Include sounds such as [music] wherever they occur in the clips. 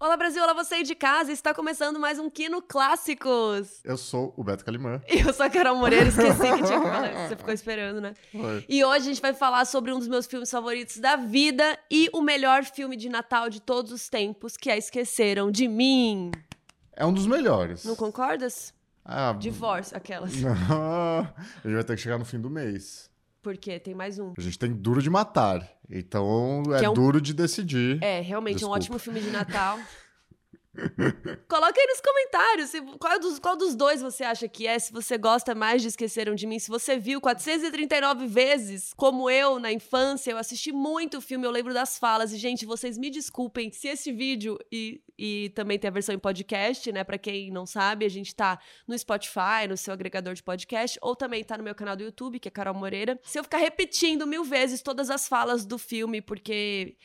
Olá Brasil, olá você aí de casa, está começando mais um Kino Clássicos. Eu sou o Beto Calimã. [laughs] E eu sou a Carol Moreira, esqueci que tinha [laughs] que você ficou esperando, né? Foi. E hoje a gente vai falar sobre um dos meus filmes favoritos da vida e o melhor filme de Natal de todos os tempos, que é Esqueceram de Mim. É um dos melhores. Não concordas? Ah, Divórcio, aquelas. [laughs] Não, a gente vai ter que chegar no fim do mês. Porque tem mais um. A gente tem Duro de Matar. Então é, é um- duro de decidir. É, realmente é um Desculpa. ótimo filme de Natal. [laughs] Coloca aí nos comentários se- qual, dos, qual dos dois você acha que é, se você gosta mais de Esqueceram de Mim, se você viu 439 vezes, como eu, na infância, eu assisti muito o filme, eu lembro das falas, e gente, vocês me desculpem se esse vídeo, e, e também tem a versão em podcast, né, pra quem não sabe, a gente tá no Spotify, no seu agregador de podcast, ou também tá no meu canal do YouTube, que é Carol Moreira, se eu ficar repetindo mil vezes todas as falas do filme, porque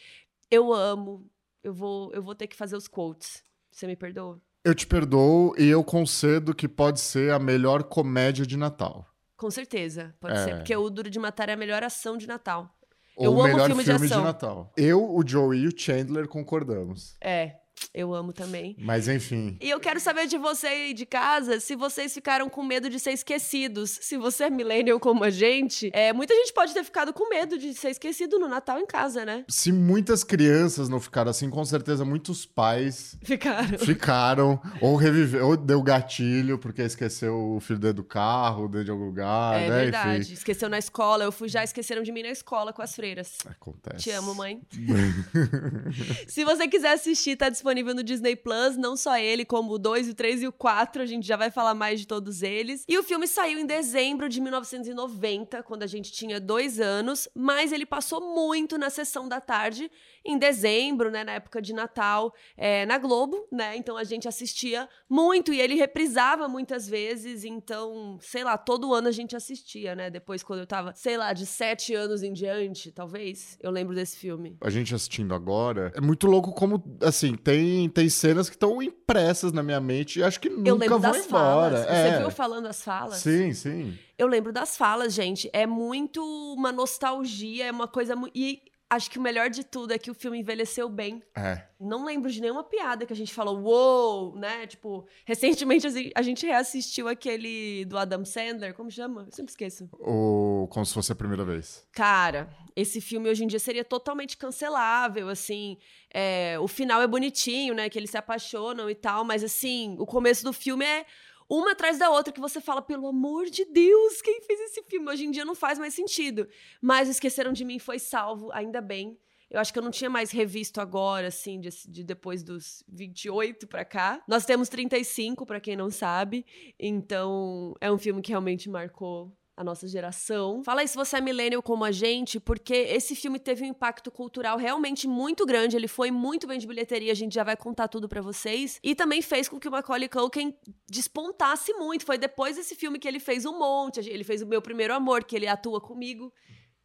eu amo, eu vou, eu vou ter que fazer os quotes. Você me perdoa? Eu te perdoo e eu concedo que pode ser a melhor comédia de Natal. Com certeza, pode É. ser, porque o Duro de Matar é a melhor ação de Natal. Ou Eu o amo melhor filme de ação. Natal. Eu, o Joey e o Chandler concordamos. É, eu amo também. Mas enfim. E eu quero saber de você aí de casa se vocês ficaram com medo de ser esquecidos. Se você é millennial como a gente, é, muita gente pode ter ficado com medo de ser esquecido no Natal em casa, né? Se muitas crianças não ficaram assim, com certeza muitos pais Ficaram. ficaram, ou reviveu, ou deu gatilho, porque esqueceu o filho dentro do carro, dentro de algum lugar, é né? verdade. Enfim. Esqueceu na escola. Eu fui já esqueceram de mim na escola com as freiras. Acontece. Te amo, mãe. [laughs] Se você quiser assistir, tá disponível no Disney Plus, não só ele, como o 2, o 3 e o 4, a gente já vai falar mais de todos eles. E o filme saiu em dezembro de 1990, quando a gente tinha dois anos, mas ele passou muito na sessão da tarde, em dezembro, né, na época de Natal, é, na Globo, né, então a gente assistia muito e ele reprisava muitas vezes, então, sei lá, todo ano a gente assistia, né, depois quando eu tava, sei lá, de sete anos em diante, talvez, eu lembro desse filme. A gente assistindo agora, é muito louco como, assim, tem, tem cenas que estão impressas na minha mente e acho que nunca Eu lembro vão das embora. falas. É. Você viu falando as falas? Sim, sim. Eu lembro das falas, gente. É muito uma nostalgia, é uma coisa muito. E acho que o melhor de tudo é que o filme envelheceu bem. É. Não lembro de nenhuma piada que a gente falou, uou, né? Tipo, recentemente assim, a gente reassistiu aquele do Adam Sandler, como chama? Eu sempre esqueço. Ou como se fosse a primeira vez. Cara, esse filme hoje em dia seria totalmente cancelável, assim. é, o final é bonitinho, né? Que eles se apaixonam e tal, mas assim, o começo do filme é uma atrás da outra que você fala, pelo amor de Deus, quem fez esse filme? Hoje em dia não faz mais sentido. Mas Esqueceram de Mim foi salvo, ainda bem. Eu acho que eu não tinha mais revisto agora, assim, de, de depois dos 28 pra cá. Nós temos 35, pra quem não sabe. Então, é um filme que realmente marcou a nossa geração. Fala aí se você é millennial como a gente, porque esse filme teve um impacto cultural realmente muito grande, ele foi muito bem de bilheteria, a gente já vai contar tudo pra vocês, e também fez com que o Macaulay Culkin despontasse muito. Foi depois desse filme que ele fez um monte, ele fez o Meu Primeiro Amor, que ele atua comigo,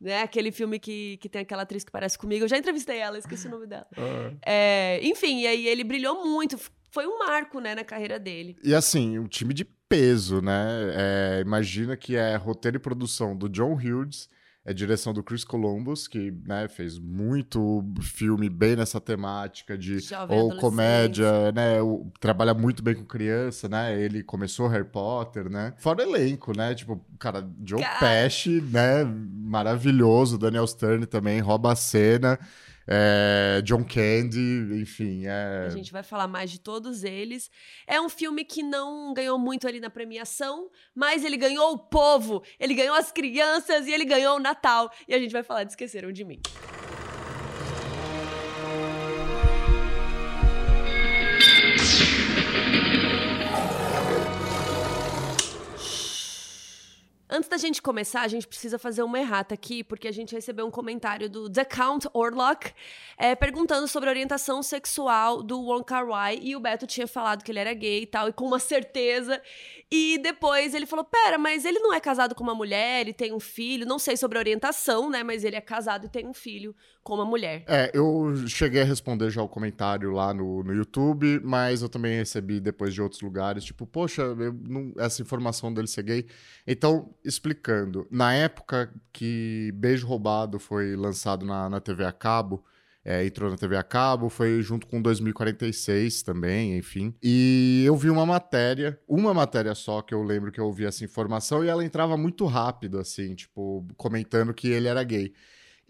né? Aquele filme que, que tem aquela atriz que parece comigo. Eu já entrevistei ela, esqueci o nome dela. [laughs] É, enfim, e aí ele brilhou muito. Foi um marco, né, na carreira dele. E assim, um time de peso, né? É, imagina que é roteiro e produção do John Hughes, é direção do Chris Columbus, que né, fez muito filme bem nessa temática de Jovem ou comédia, né? o- trabalha muito bem com criança, né? Ele começou Harry Potter, né? Fora o elenco, né? Tipo, cara, Joe. Pesci, né? Maravilhoso, Daniel Stern também rouba a cena. É, John Candy, enfim, é... A gente vai falar mais de todos eles. É um filme que não ganhou muito ali na premiação, mas ele ganhou o povo, ele ganhou as crianças e ele ganhou o Natal. E a gente vai falar de Esqueceram de Mim. Antes da gente começar, a gente precisa fazer uma errata aqui, porque a gente recebeu um comentário do The Count Orlock é, perguntando sobre a orientação sexual do Wong Kar Wai e o Beto tinha falado que ele era gay e tal, e com uma certeza. E depois ele falou: Pera, mas ele não é casado com uma mulher, ele tem um filho. Não sei sobre a orientação, né? Mas ele é casado e tem um filho com uma mulher. É, eu cheguei a responder já o comentário lá no, no YouTube, mas eu também recebi depois de outros lugares, tipo, poxa, não- essa informação dele ser gay. Então, explicando, na época que Beijo Roubado foi lançado na, na TV a cabo, é, entrou na TV a cabo, foi junto com 2046 também, enfim. E eu vi uma matéria, uma matéria só que eu lembro que eu ouvi essa informação e ela entrava muito rápido, assim, tipo, comentando que ele era gay.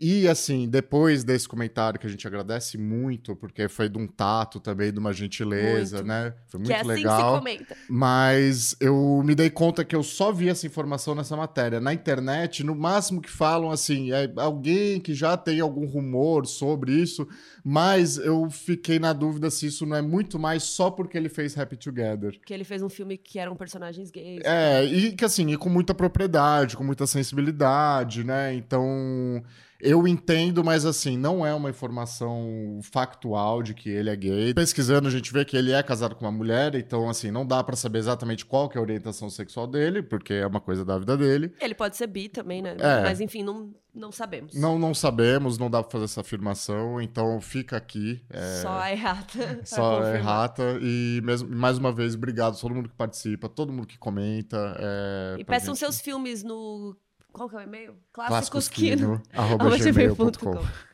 E assim, depois desse comentário que a gente agradece muito, porque foi de um tato também, de uma gentileza, Muito. né? Foi muito que é assim legal. que se comenta. Mas eu me dei conta que eu só vi essa informação nessa matéria. Na internet, no máximo que falam assim, é alguém que já tem algum rumor sobre isso, mas eu fiquei na dúvida se isso não é muito mais só porque ele fez Happy Together. Que ele fez um filme que eram personagens gays. É, e que assim, e com muita propriedade, com muita sensibilidade, né? Então, eu entendo, mas assim, não é uma informação factual de que ele é gay. Pesquisando, a gente vê que ele é casado com uma mulher, então assim, não dá pra saber exatamente qual que é a orientação sexual dele, porque é uma coisa da vida dele. Ele pode ser bi também, né? É. Mas enfim, não, não sabemos. Não, não sabemos, não dá pra fazer essa afirmação, então fica aqui. é, Só a errata. [laughs] Só confirmar. errata. E mesmo, mais uma vez, obrigado a todo mundo que participa, todo mundo que comenta. é, E peçam gente- seus filmes no. Qual que é o e-mail? Clássicosquino, arroba [laughs] arroba gmail.com. gmail.com.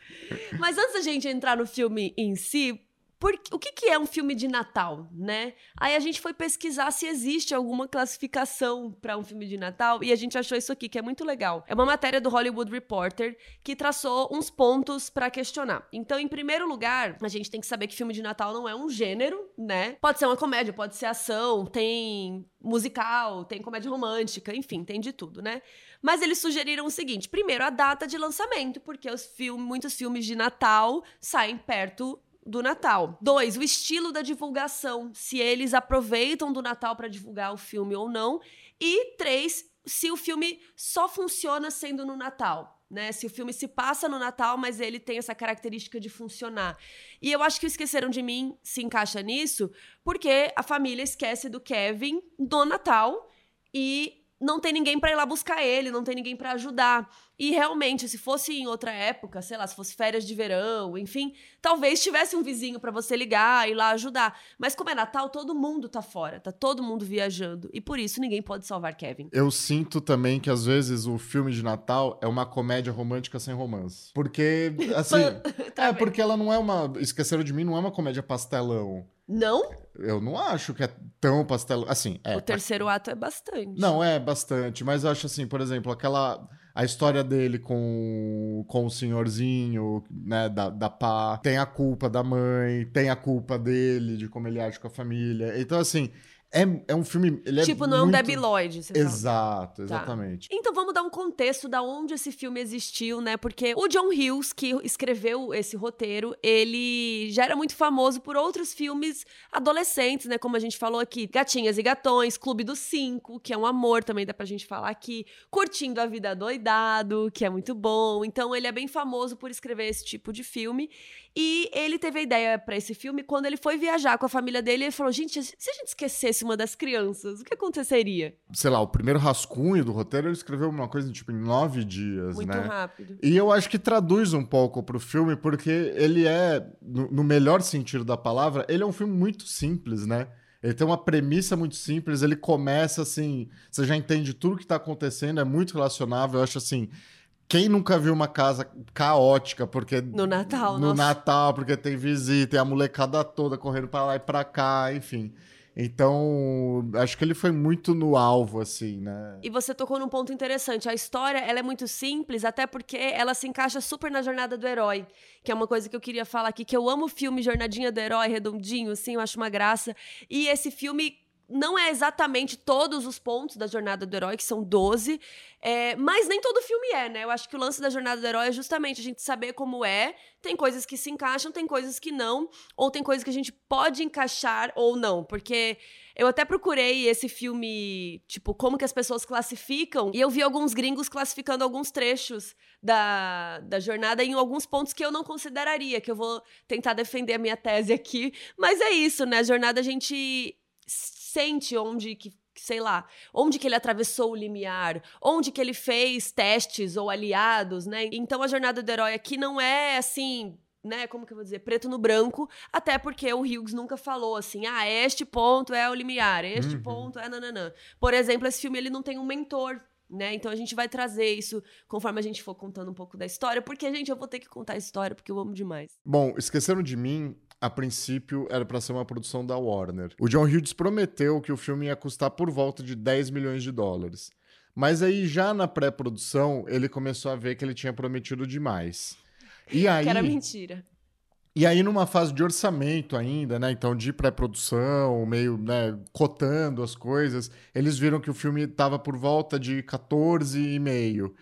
Mas antes da gente entrar no filme em si, por- o que, que é um filme de Natal, né? Aí a gente foi pesquisar se existe alguma classificação para um filme de Natal e a gente achou isso aqui, que é muito legal. É uma matéria do Hollywood Reporter que traçou uns pontos para questionar. Então, em primeiro lugar, a gente tem que saber que filme de Natal não é um gênero, né? Pode ser uma comédia, pode ser ação, tem musical, tem comédia romântica, enfim, tem de tudo, né? Mas eles sugeriram o seguinte: primeiro, a data de lançamento, porque os filmes, muitos filmes de Natal saem perto do Natal. Dois, o estilo da divulgação, se eles aproveitam do Natal para divulgar o filme ou não. E três, se o filme só funciona sendo no Natal. Né? Se o filme se passa no Natal, mas ele tem essa característica de funcionar. E eu acho que o Esqueceram de Mim se encaixa nisso, porque a família esquece do Kevin no Natal e não tem ninguém pra ir lá buscar ele, não tem ninguém pra ajudar. E realmente, se fosse em outra época, sei lá, se fosse férias de verão, enfim, talvez tivesse um vizinho pra você ligar e ir lá ajudar. Mas como é Natal, todo mundo tá fora, tá todo mundo viajando. E por isso ninguém pode salvar Kevin. Eu sinto também que às vezes o filme de Natal é uma comédia romântica sem romance. Porque, [laughs] assim. Tá é, bem. porque ela não é uma. Esqueceram de mim, não é uma comédia pastelão. Não? Eu não acho que é tão pastelão. Assim, é. o terceiro ato é bastante. Não, é bastante, mas eu acho assim, por exemplo, aquela. A história dele com, com o senhorzinho, né, da, da pá, tem a culpa da mãe, tem a culpa dele, de como ele age com a família. Então, assim, é, é um filme. É tipo, não é um muito- Debbie Lloyd. Exato, Tá. exatamente. Então vamos dar um contexto da onde esse filme existiu, né? Porque o John Hughes, que escreveu esse roteiro, ele já era muito famoso por outros filmes adolescentes, né? Como a gente falou aqui, Gatinhas e Gatões, Clube dos Cinco, que é um amor, também dá pra gente falar aqui, Curtindo a Vida Doidado, que é muito bom. Então ele é bem famoso por escrever esse tipo de filme. E ele teve a ideia pra esse filme quando ele foi viajar com a família dele. Ele falou: gente, se a gente esquecesse uma das crianças, o que aconteceria? Sei lá, o primeiro rascunho do roteiro ele escreveu uma coisa tipo em nove dias, Muito né? rápido. E eu acho que traduz um pouco pro filme, porque ele é, no, no melhor sentido da palavra, ele é um filme muito simples, né? Ele tem uma premissa muito simples, ele começa assim, você já entende tudo que tá acontecendo, é muito relacionável, eu acho assim. Quem nunca viu uma casa caótica porque No Natal, no nossa. Natal, porque tem visita, e a molecada toda correndo pra lá e pra cá, enfim. Então, acho que ele foi muito no alvo assim, né? E você tocou num ponto interessante. A história, ela é muito simples, até porque ela se encaixa super na jornada do herói, que é uma coisa que eu queria falar aqui, que eu amo o filme Jornadinha do Herói, redondinho, assim, eu acho uma graça. E esse filme não é exatamente todos os pontos da jornada do herói, que são 12, é, mas nem todo filme é, né? Eu acho que o lance da jornada do herói é justamente a gente saber como é. Tem coisas que se encaixam, tem coisas que não, ou tem coisas que a gente pode encaixar ou não, porque eu até procurei esse filme, tipo, como que as pessoas classificam, e eu vi alguns gringos classificando alguns trechos da, da jornada em alguns pontos que eu não consideraria, que eu vou tentar defender a minha tese aqui. Mas é isso, né? A jornada a gente sente onde que sei lá, onde que ele atravessou o limiar, onde que ele fez testes ou aliados, né? Então a jornada do herói aqui não é assim, né, como que eu vou dizer, preto no branco, até porque o Hughes nunca falou assim, ah, este ponto é o limiar, este Uhum. ponto é nananã. Por exemplo, esse filme ele não tem um mentor, né? Então a gente vai trazer isso conforme a gente for contando um pouco da história, porque, gente, eu vou ter que contar a história, porque eu amo demais. Bom, Esqueceram de Mim, a princípio, era para ser uma produção da Warner. O John Hughes prometeu que o filme ia custar por volta de 10 milhões de dólares. Mas aí, já na pré-produção, ele começou a ver que ele tinha prometido demais. E aí, [laughs] que era mentira. E aí, numa fase de orçamento ainda, né? Então, de pré-produção, meio, né, cotando as coisas, eles viram que o filme estava por volta de 14,5. E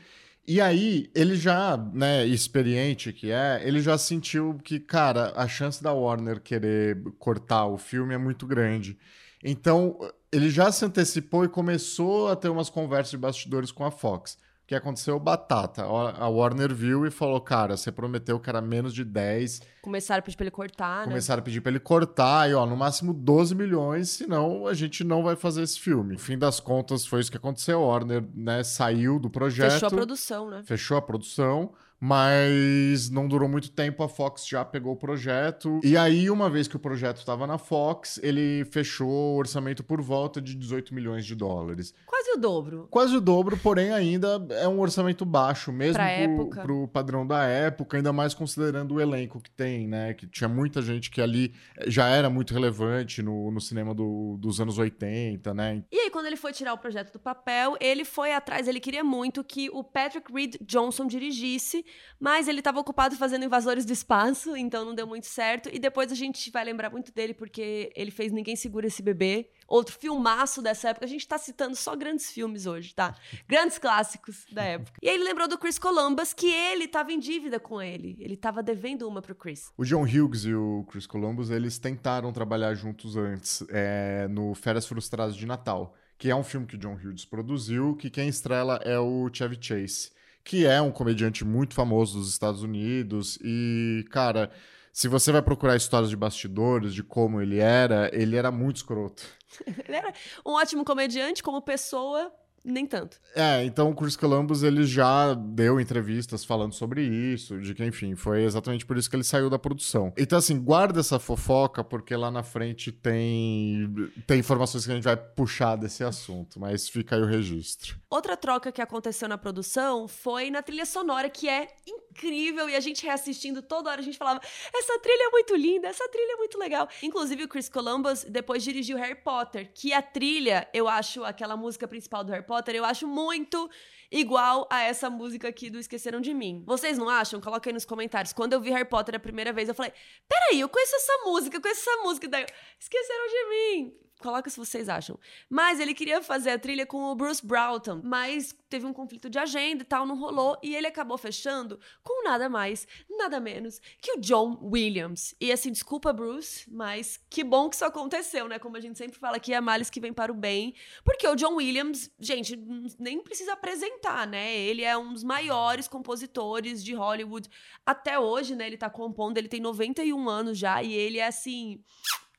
aí, ele já, né, experiente que é, ele já sentiu que, cara, a chance da Warner querer cortar o filme é muito grande. Então, ele já se antecipou e começou a ter umas conversas de bastidores com a Fox que aconteceu batata. A Warner viu e falou: cara, você prometeu que era menos de 10. Começaram a pedir pra ele cortar, né? Começaram a pedir pra ele cortar, e ó, no máximo 12 milhões, senão a gente não vai fazer esse filme. No fim das contas, foi isso que aconteceu. A Warner, né, saiu do projeto. Fechou a produção, né? Fechou a produção mas não durou muito tempo, a Fox já pegou o projeto. E aí, uma vez que o projeto estava na Fox, ele fechou o orçamento por volta de 18 milhões de dólares. Quase o dobro. Quase o dobro, porém ainda é um orçamento baixo, mesmo pra pro, época. pro padrão da época, ainda mais considerando o elenco que tem, né? Que tinha muita gente que ali já era muito relevante no, no cinema do, dos anos 80, né? E aí, quando ele foi tirar o projeto do papel, ele foi atrás, ele queria muito que o Patrick Reed Johnson dirigisse mas ele estava ocupado fazendo Invasores do Espaço, então não deu muito certo. E depois a gente vai lembrar muito dele porque ele fez Ninguém Segura Esse Bebê, outro filmaço dessa época. A gente tá citando só grandes filmes hoje, tá? [laughs] Grandes clássicos da época. E aí ele lembrou do Chris Columbus, que ele tava em dívida com ele. Ele tava devendo uma pro Chris. O John Hughes e o Chris Columbus, eles tentaram trabalhar juntos antes, é, no Férias Frustradas de Natal, que é um filme que o John Hughes produziu, que quem estrela é o Chevy Chase que é um comediante muito famoso dos Estados Unidos. E, cara, se você vai procurar histórias de bastidores, de como ele era, ele era muito escroto. [laughs] ele era um ótimo comediante, como pessoa, nem tanto. É, então o Chris Columbus ele já deu entrevistas falando sobre isso, de que, enfim, foi exatamente por isso que ele saiu da produção. Então, assim, guarda essa fofoca, porque lá na frente tem, tem informações que a gente vai puxar desse assunto, mas fica aí o registro. Outra troca que aconteceu na produção foi na trilha sonora, que é incrível, e a gente reassistindo toda hora, a gente falava: essa trilha é muito linda, essa trilha é muito legal. Inclusive, o Chris Columbus depois dirigiu Harry Potter, que a trilha, eu acho, aquela música principal do Harry Potter, eu acho muito igual a essa música aqui do Esqueceram de Mim. Vocês não acham? Coloquem aí nos comentários. Quando eu vi Harry Potter a primeira vez, eu falei: peraí, eu conheço essa música, eu conheço essa música. Daí, Esqueceram de Mim. Coloca se vocês acham. Mas ele queria fazer a trilha com o Bruce Broughton, mas teve um conflito de agenda e tal, não rolou. E ele acabou fechando com nada mais, nada menos que o John Williams. E assim, desculpa, Bruce, mas que bom que isso aconteceu, né? Como a gente sempre fala aqui, é males que vem para o bem. Porque o John Williams, gente, nem precisa apresentar, né? Ele é um dos maiores compositores de Hollywood até hoje, né? Ele tá compondo, ele tem 91 anos já, e ele é assim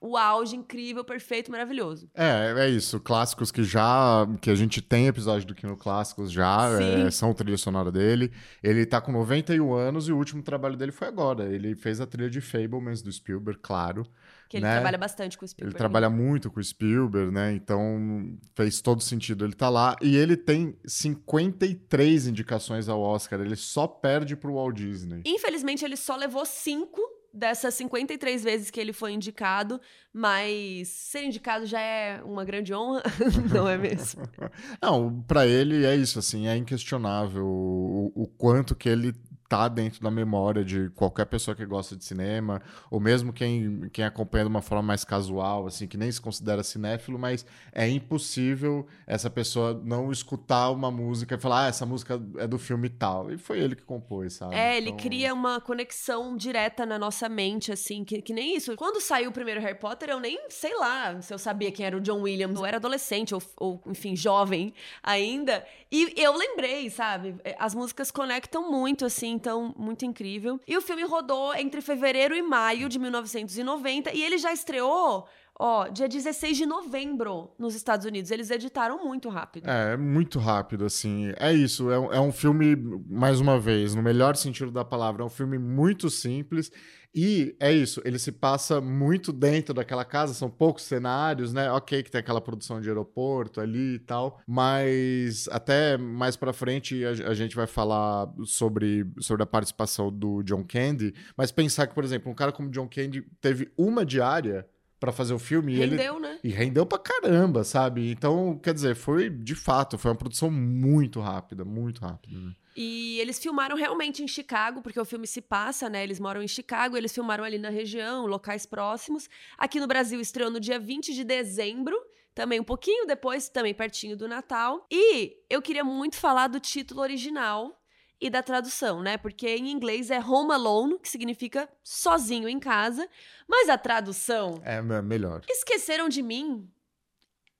o auge incrível, perfeito, maravilhoso. É, é isso. Clássicos que já. que a gente tem episódio do Kino Clássicos já, é, são trilha sonora dele. Ele tá com 91 anos e o último trabalho dele foi agora. Ele fez a trilha de Fablemans do Spielberg, claro. Que ele né? trabalha bastante com o Spielberg. Ele trabalha muito com o Spielberg, né? Então fez todo sentido ele tá lá. E ele tem 53 indicações ao Oscar. Ele só perde pro Walt Disney. Infelizmente, ele só levou cinco dessas 53 vezes que ele foi indicado, mas ser indicado já é uma grande honra, [laughs] não é mesmo? [laughs] não, para ele é isso, assim, é inquestionável o, o quanto que ele tá dentro da memória de qualquer pessoa que gosta de cinema, ou mesmo quem, quem acompanha de uma forma mais casual, assim, que nem se considera cinéfilo, mas é impossível essa pessoa não escutar uma música e falar, ah, essa música é do filme tal. E foi ele que compôs, sabe? É, ele então... cria uma conexão direta na nossa mente, assim, que, que nem isso. Quando saiu o primeiro Harry Potter, eu nem sei lá se eu sabia quem era o John Williams. Eu era adolescente, ou, ou enfim, jovem ainda. E eu lembrei, sabe? As músicas conectam muito, assim, então, muito incrível. E o filme rodou entre fevereiro e maio de 1990 e ele já estreou Ó, dia 16 de novembro nos Estados Unidos. Eles editaram muito rápido. É, muito rápido, assim. É isso. É é um filme, mais uma vez, no melhor sentido da palavra, é um filme muito simples. E é isso, ele se passa muito dentro daquela casa, são poucos cenários, né? Ok, que tem aquela produção de aeroporto ali e tal, mas até mais pra frente a, a gente vai falar sobre, sobre a participação do John Candy, mas pensar que, por exemplo, um cara como John Candy teve uma diária para fazer o filme. Rendeu, e ele, né? E rendeu pra caramba, sabe? Então, quer dizer, foi de fato, foi uma produção muito rápida, muito rápida. Né? E eles filmaram realmente em Chicago, porque o filme se passa, né? Eles moram em Chicago, eles filmaram ali na região, locais próximos. Aqui no Brasil estreou no dia 20 de dezembro, também um pouquinho depois, também pertinho do Natal. E eu queria muito falar do título original e da tradução, né? Porque em inglês é Home Alone, que significa sozinho em casa, mas a tradução é melhor. Esqueceram de mim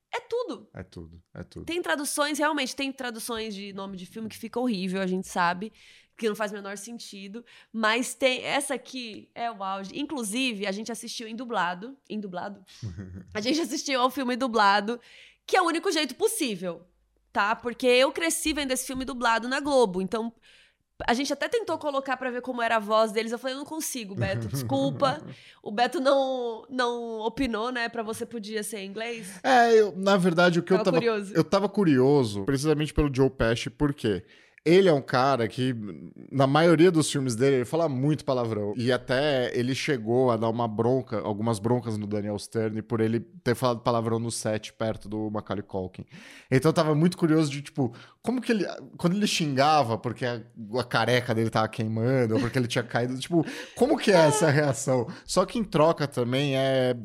é tudo. É tudo, é tudo. Tem traduções, realmente, tem traduções de nome de filme que fica horrível, a gente sabe, que não faz o menor sentido. Mas tem. Essa aqui é o auge. Inclusive, a gente assistiu em dublado. Em dublado? [laughs] a gente assistiu ao filme dublado, que é o único jeito possível, tá? Porque eu cresci vendo esse filme dublado na Globo. Então, a gente até tentou colocar para ver como era a voz deles. Eu falei, eu não consigo, Beto, desculpa. [laughs] o Beto não, não opinou, né, para você podia ser em inglês. É, eu, na verdade, o que tava eu tava curioso. eu tava curioso, precisamente pelo Joe Pesci, por quê? Ele é um cara que, na maioria dos filmes dele, ele fala muito palavrão. E até ele chegou a dar uma bronca, algumas broncas no Daniel Stern por ele ter falado palavrão no set perto do Macaulay Culkin. Então eu tava muito curioso de, tipo, como que ele. Quando ele xingava porque a, a careca dele tava queimando, ou porque ele tinha caído, tipo, como que é essa reação? Só que em troca também é.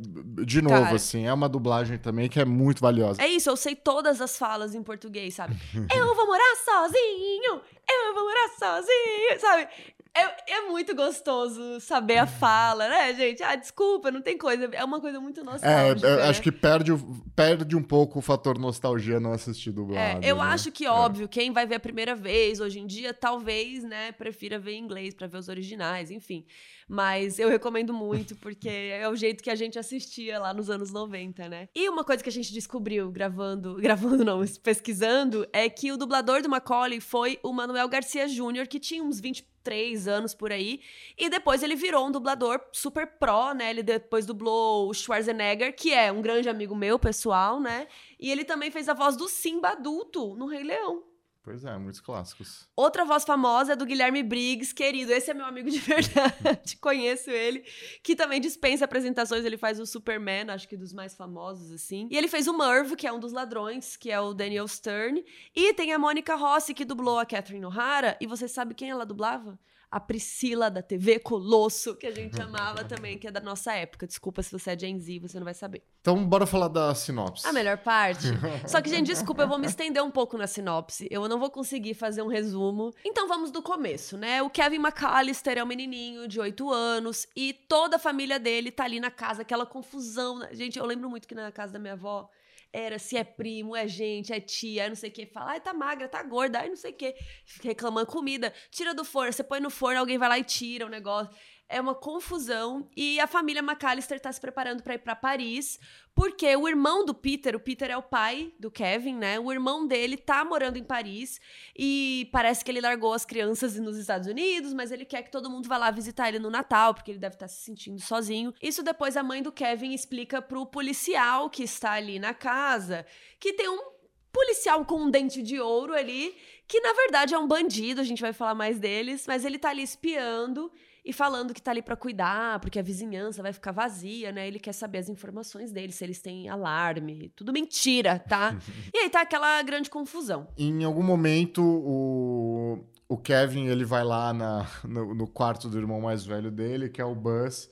De novo, cara, assim, é uma dublagem também que é muito valiosa. É isso, eu sei todas as falas em português, sabe? [laughs] eu vou morar sozinho! Sozinho, eu vou morar sozinho, sabe? É, é, muito gostoso saber a fala, né, gente? Ah, desculpa, não tem coisa. É uma coisa muito nostálgica. É, né? acho que perde, perde um pouco o fator nostalgia não assistir dublado. É, eu né? acho que, é. óbvio, quem vai ver a primeira vez hoje em dia, talvez, né, prefira ver em inglês para ver os originais, enfim. Mas eu recomendo muito, [laughs] porque é o jeito que a gente assistia lá nos anos 90, né? E uma coisa que a gente descobriu gravando, [laughs] gravando não, pesquisando, é que o dublador do Macaulay foi o Manuel Garcia Júnior, que tinha uns 23 anos por aí, e depois ele virou um dublador super pró, né? Ele depois dublou o Schwarzenegger, que é um grande amigo meu, pessoal, né? E ele também fez a voz do Simba adulto no Rei Leão. Pois é, muitos clássicos. Outra voz famosa é do Guilherme Briggs, querido. Esse é meu amigo de [laughs] verdade, conheço ele, que também dispensa apresentações. Ele faz o Superman, acho que dos mais famosos, assim. E ele fez o Merv, que é um dos ladrões, que é o Daniel Stern. E tem a Mônica Rossi, que dublou a Catherine O'Hara. E você sabe quem ela dublava? A Priscila da TV Colosso, que a gente amava também, que é da nossa época. Desculpa se você é Gen Z, você não vai saber. Então, bora falar da sinopse. A melhor parte. [laughs] Só que, gente, desculpa, eu vou me estender um pouco na sinopse. Eu não vou conseguir fazer um resumo. Então, vamos do começo, né? O Kevin McAllister é um menininho de 8 anos e toda a família dele tá ali na casa, aquela confusão. Né? Gente, eu lembro muito que na casa da minha avó era se é primo, é gente, é tia, não sei o que. Fala, ai, tá magra, tá gorda, ai, não sei o que. Reclamando comida. Tira do forno, você põe no forno, alguém vai lá e tira o negócio é uma confusão e a família McAllister está se preparando para ir para Paris, porque o irmão do Peter, o Peter é o pai do Kevin, né? O irmão dele tá morando em Paris e parece que ele largou as crianças nos Estados Unidos, mas ele quer que todo mundo vá lá visitar ele no Natal, porque ele deve estar tá se sentindo sozinho. Isso depois a mãe do Kevin explica pro policial que está ali na casa, que tem um policial com um dente de ouro ali, que na verdade é um bandido, a gente vai falar mais deles, mas ele tá ali espiando e falando que tá ali para cuidar, porque a vizinhança vai ficar vazia, né? Ele quer saber as informações deles, se eles têm alarme. Tudo mentira, tá? [laughs] e aí tá aquela grande confusão. Em algum momento, o, o Kevin ele vai lá na, no, no quarto do irmão mais velho dele, que é o Buzz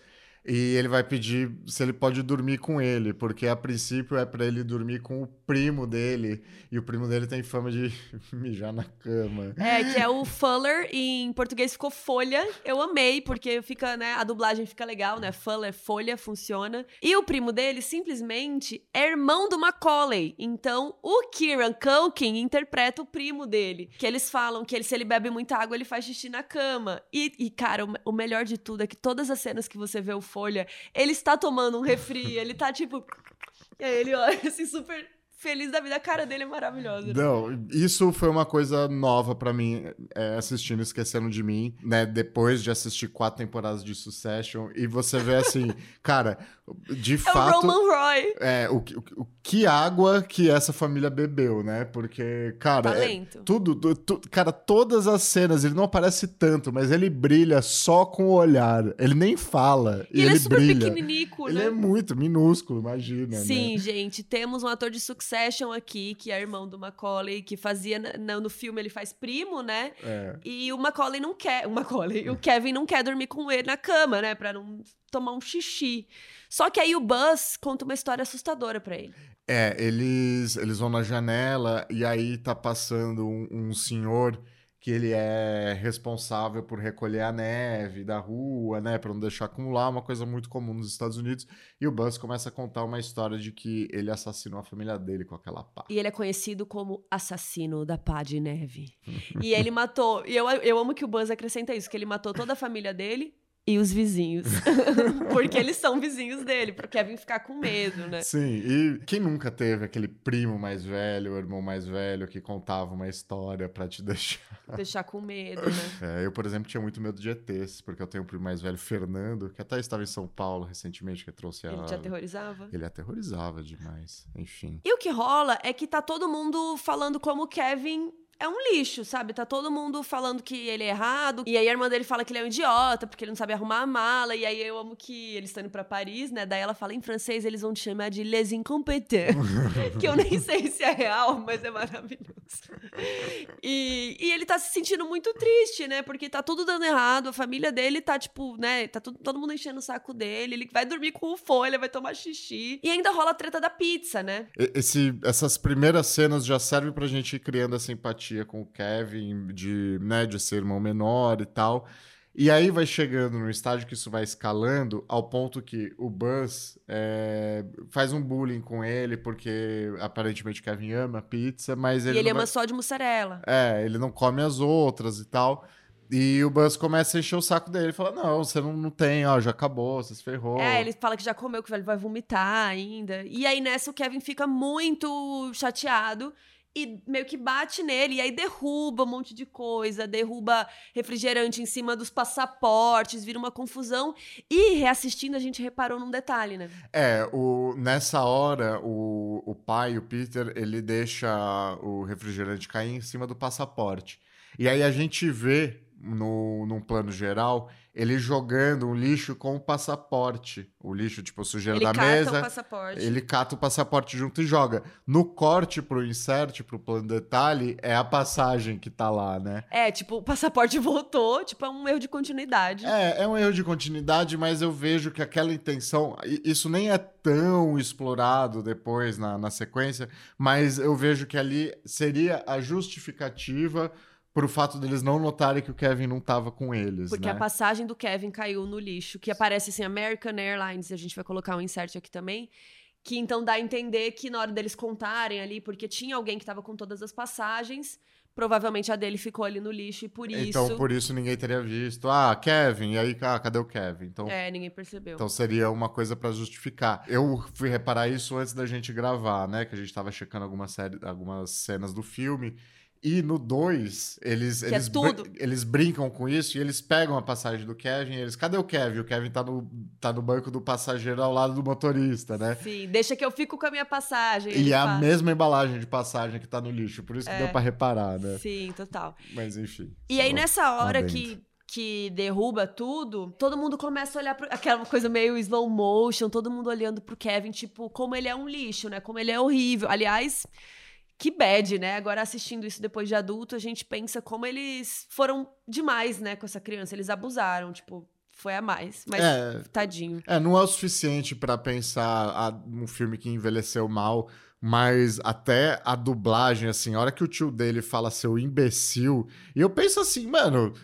e ele vai pedir se ele pode dormir com ele, porque a princípio é para ele dormir com o primo dele, e o primo dele tem fama de [laughs] mijar na cama. É, que é o Fuller, e em português ficou Folha. Eu amei, porque fica, né, a dublagem fica legal, né? Fuller, Folha, funciona. E o primo dele simplesmente é irmão do Macaulay. Então, o Kieran Culkin interpreta o primo dele, que eles falam que ele, se ele bebe muita água, ele faz xixi na cama. E, e cara, o, o melhor de tudo é que todas as cenas que você vê o folha, ele está tomando um refri, ele tá tipo. E aí ele olha assim, super feliz da vida. A cara dele é maravilhosa. Não, isso foi uma coisa nova pra mim, é, assistindo Esquecendo de Mim, né? Depois de assistir quatro temporadas de Succession, e você vê assim, [laughs] cara, de É o fato. Roman Roy. É, o, que- o, o que água que essa família bebeu, né? Porque, cara. é- Talento. tudo, tu- cara, todas as cenas, ele não aparece tanto, mas ele brilha só com o olhar. Ele nem fala. E ele, ele, é super brilha. pequenininho, Ele né? é muito minúsculo, imagina. Sim, Né? gente, temos um ator de Succession aqui, que é irmão do Macaulay, que fazia na- no filme, ele faz primo, né? É. E o Macaulay não quer, o Macaulay, o Kevin não quer dormir com ele na cama, né, Pra não tomar um xixi. Só que aí o Buzz conta uma história assustadora pra ele. É, eles, eles vão na janela e aí tá passando um, um senhor que ele é responsável por recolher a neve da rua, né, Pra não deixar acumular, uma coisa muito comum nos Estados Unidos. E o Buzz começa a contar uma história de que ele assassinou a família dele com aquela pá. E ele é conhecido como assassino da pá de neve. e ele [laughs] matou. E eu, eu amo que o Buzz acrescenta isso: que ele matou toda a família dele e os vizinhos. [laughs] Porque eles são vizinhos dele, pro Kevin ficar com medo, né? Sim, e quem nunca teve aquele primo mais velho, o irmão mais velho que contava uma história pra te [laughs] deixar? Deixar com medo, né? É, eu, por exemplo, tinha muito medo de ETs, porque eu tenho um primo mais velho, Fernando, que até estava em São Paulo recentemente, que trouxe a... Ele te aterrorizava. Ele aterrorizava demais, enfim. E o que rola é que tá todo mundo falando como o Kevin é um lixo, sabe? Tá todo mundo falando que ele é errado. E aí a irmã dele fala que ele é um idiota, porque ele não sabe arrumar a mala. E aí eu amo que eles estão indo pra Paris, né? Daí ela fala em francês, eles vão te chamar de les incompetents. [laughs] que eu nem sei se é real, mas é maravilhoso. E, e ele tá se sentindo muito triste, né? Porque tá tudo dando errado. A família dele tá, tipo, né? Tá tudo, todo mundo enchendo o saco dele. Ele vai dormir com folha, vai tomar xixi. E ainda rola a treta da pizza, né? Esse, essas primeiras cenas já servem pra gente ir criando essa empatia com o Kevin, de, né, de ser irmão menor e tal. E aí vai chegando no estágio que isso vai escalando ao ponto que o Buzz é, faz um bullying com ele, porque aparentemente Kevin ama pizza, mas ele, e ele ama vai- só de mussarela. É, ele não come as outras e tal. E o Buzz começa a encher o saco dele. Fala, não, você não, não tem, ó, já acabou, você se ferrou. É, ele fala que já comeu, que ele vai vomitar ainda. E aí nessa o Kevin fica muito chateado e meio que bate nele. E aí derruba um monte de coisa, derruba refrigerante em cima dos passaportes, vira uma confusão. E reassistindo a gente reparou num detalhe, né? É, o, nessa hora, o, o pai, o Peter, ele deixa o refrigerante cair em cima do passaporte. E aí a gente vê, no, num plano geral, ele jogando um lixo com o passaporte. O lixo, tipo, sujeira ele da cata mesa. o passaporte. Ele cata o passaporte junto e joga. No corte pro insert, pro plano detalhe, é a passagem que tá lá, né? É, tipo, o passaporte [laughs] voltou, tipo, é um erro de continuidade. É, é um erro de continuidade, mas eu vejo que aquela intenção. Isso nem é tão explorado depois na, na sequência, mas eu vejo que ali seria a justificativa pro fato deles não notarem que o Kevin não tava com eles. Porque né? a passagem do Kevin caiu no lixo, que aparece assim, American Airlines, a gente vai colocar um insert aqui também, que então dá a entender que na hora deles contarem ali, porque tinha alguém que tava com todas as passagens, provavelmente a dele ficou ali no lixo e por isso... Então, por isso ninguém teria visto. Ah, Kevin, e aí, ah, cadê o Kevin? Então, É, ninguém percebeu. Então seria uma coisa pra justificar. Eu fui reparar isso antes da gente gravar, né? Que a gente tava checando algumas, série, algumas cenas do filme. E no 2, eles, é eles, tudo. brin- eles brincam com isso e eles pegam a passagem do Kevin e eles. Cadê o Kevin? O Kevin tá no, tá no banco do passageiro ao lado do motorista, né? Sim, deixa que eu fico com a minha passagem. E é a fala. mesma embalagem de passagem que tá no lixo. Por isso que É. deu pra reparar, né? Sim, total. Mas enfim. E aí, nessa hora que, que derruba tudo, todo mundo começa a olhar pro, aquela coisa meio slow motion, todo mundo olhando pro Kevin, tipo, como ele é um lixo, né? Como ele é horrível. Aliás, que bad, né? Agora, assistindo isso depois de adulto, a gente pensa como eles foram demais, né, com essa criança. Eles abusaram, tipo, foi a mais. Mas, É, tadinho. É, não é o suficiente pra pensar a- um filme que envelheceu mal, mas até a dublagem, assim, a hora que o tio dele fala seu imbecil, e eu penso assim, mano,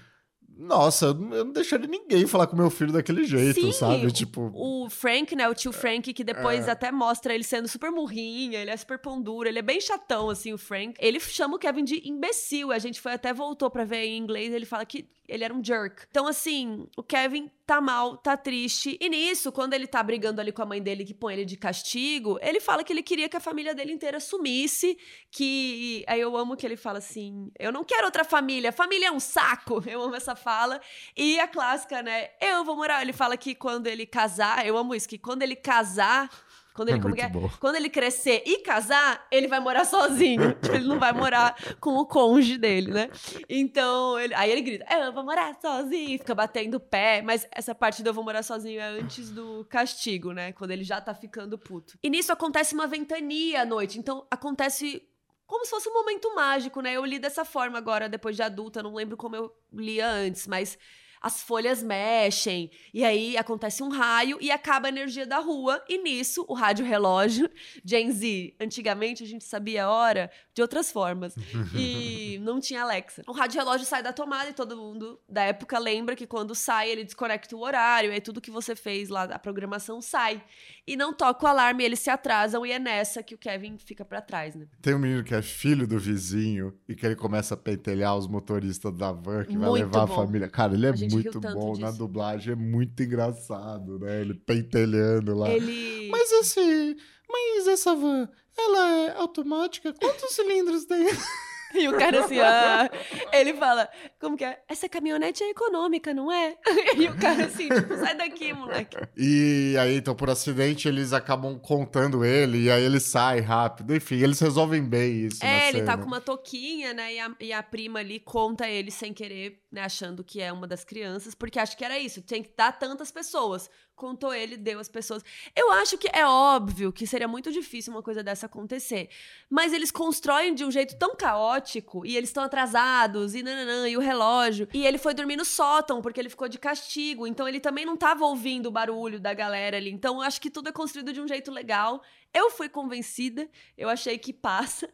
nossa, eu não deixaria ninguém falar com meu filho daquele jeito, Sim, sabe? Tipo, O Frank, né? O tio Frank, que depois É. até mostra ele sendo super murrinha, ele é super pão duro, ele é bem chatão, assim, o Frank. Ele chama o Kevin de imbecil. A gente foi até voltou pra ver em inglês, ele fala que ele era um jerk. Então, assim, o Kevin tá mal, tá triste. E nisso, quando ele tá brigando ali com a mãe dele, que põe ele de castigo, ele fala que ele queria que a família dele inteira sumisse. Que. Aí eu amo que ele fala assim: eu não quero outra família, família é um saco. [laughs] Eu amo essa fala. E a clássica, né? Eu vou morar. Ele fala que quando ele casar, eu amo isso, que quando ele casar quando ele, é, é? Quando ele crescer e casar, ele vai morar sozinho. [laughs] ele não vai morar com o cônjuge dele, né? Então, ele, aí ele grita: Eu vou morar sozinho. Fica batendo pé. Mas essa parte do eu vou morar sozinho é antes do castigo, né? Quando ele já tá ficando puto. E nisso acontece uma ventania à noite. Então, acontece como se fosse um momento mágico, né? Eu li dessa forma agora, depois de adulta. Não lembro como eu lia antes, mas as folhas mexem, e aí acontece um raio e acaba a energia da rua, e nisso o rádio relógio, Gen Z, antigamente a gente sabia a hora de outras formas, e não tinha Alexa. O rádio relógio sai da tomada e todo mundo da época lembra que quando sai ele desconecta o horário, e aí tudo que você fez lá, a programação sai. E não toca o alarme, eles se atrasam, e é nessa que o Kevin fica para trás, né? Tem um menino que é filho do vizinho e que ele começa a pentelhar os motoristas da van que Muito vai levar bom. a família. Cara, ele é muito bom na dublagem, é muito engraçado, né? Ele pentelhando lá. Ele... Mas esse. Mas essa van, ela é automática? Quantos cilindros tem? [laughs] E o cara assim, ah, ele fala, como que é? Essa caminhonete é econômica, não é? [laughs] E o cara assim, tipo, sai daqui, moleque. E aí, então, por acidente, eles acabam contando ele, e aí ele sai rápido. Enfim, eles resolvem bem isso. É, ele tá cena. tá com uma toquinha, né? E a, e a prima ali conta ele sem querer, né? Achando que é uma das crianças, porque acho que era isso, tem que dar tantas pessoas contou ele, deu as pessoas. Eu acho que é óbvio que seria muito difícil uma coisa dessa acontecer. Mas eles constroem de um jeito tão caótico e eles estão atrasados e nananã, e o relógio. E ele foi dormir no sótão porque ele ficou de castigo. Então ele também não estava ouvindo o barulho da galera ali. Então acho que tudo é construído de um jeito legal. Eu fui convencida, eu achei que passa.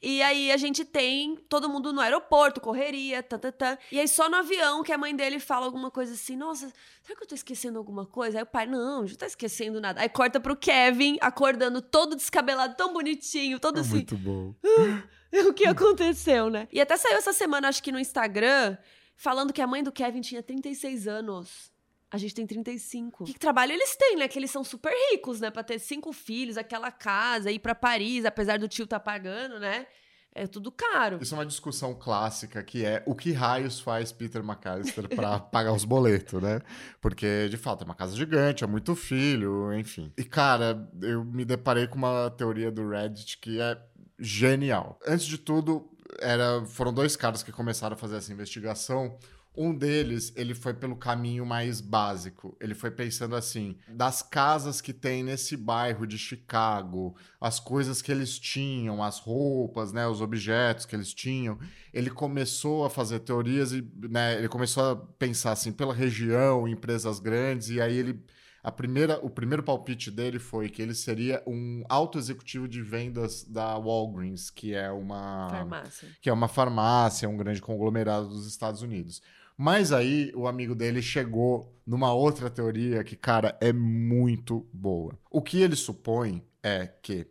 E aí a gente tem todo mundo no aeroporto, correria, tá, tá, tá. E aí só no avião que a mãe dele fala alguma coisa assim, nossa, será que eu tô esquecendo alguma coisa? Aí o pai, não, não tá esquecendo nada. Aí corta pro Kevin, acordando todo descabelado, tão bonitinho, todo é assim. Muito bom. [gasps] o que aconteceu, né? E até saiu essa semana, acho que no Instagram, falando que a mãe do Kevin tinha 36 anos. A gente tem 35. Que trabalho eles têm, né? Que eles são super ricos, né? Pra ter cinco filhos, aquela casa, ir para Paris, apesar do tio tá pagando, né? É tudo caro. Isso é uma discussão clássica que é o que raios faz Peter McAllister para [laughs] pagar os boletos, né? Porque, de fato, é uma casa gigante, é muito filho, enfim. E, cara, eu me deparei com uma teoria do Reddit que é genial. Antes de tudo, era, foram dois caras que começaram a fazer essa investigação. Um deles, ele foi pelo caminho mais básico. Ele foi pensando assim, das casas que tem nesse bairro de Chicago, as coisas que eles tinham, as roupas, né, os objetos que eles tinham. Ele começou a fazer teorias e, né, ele começou a pensar assim pela região, empresas grandes e aí ele a primeira, o primeiro palpite dele foi que ele seria um alto executivo de vendas da Walgreens, que é uma farmácia, que é uma farmácia, um grande conglomerado dos Estados Unidos. Mas aí o amigo dele chegou numa outra teoria que, cara, é muito boa. O que ele supõe é que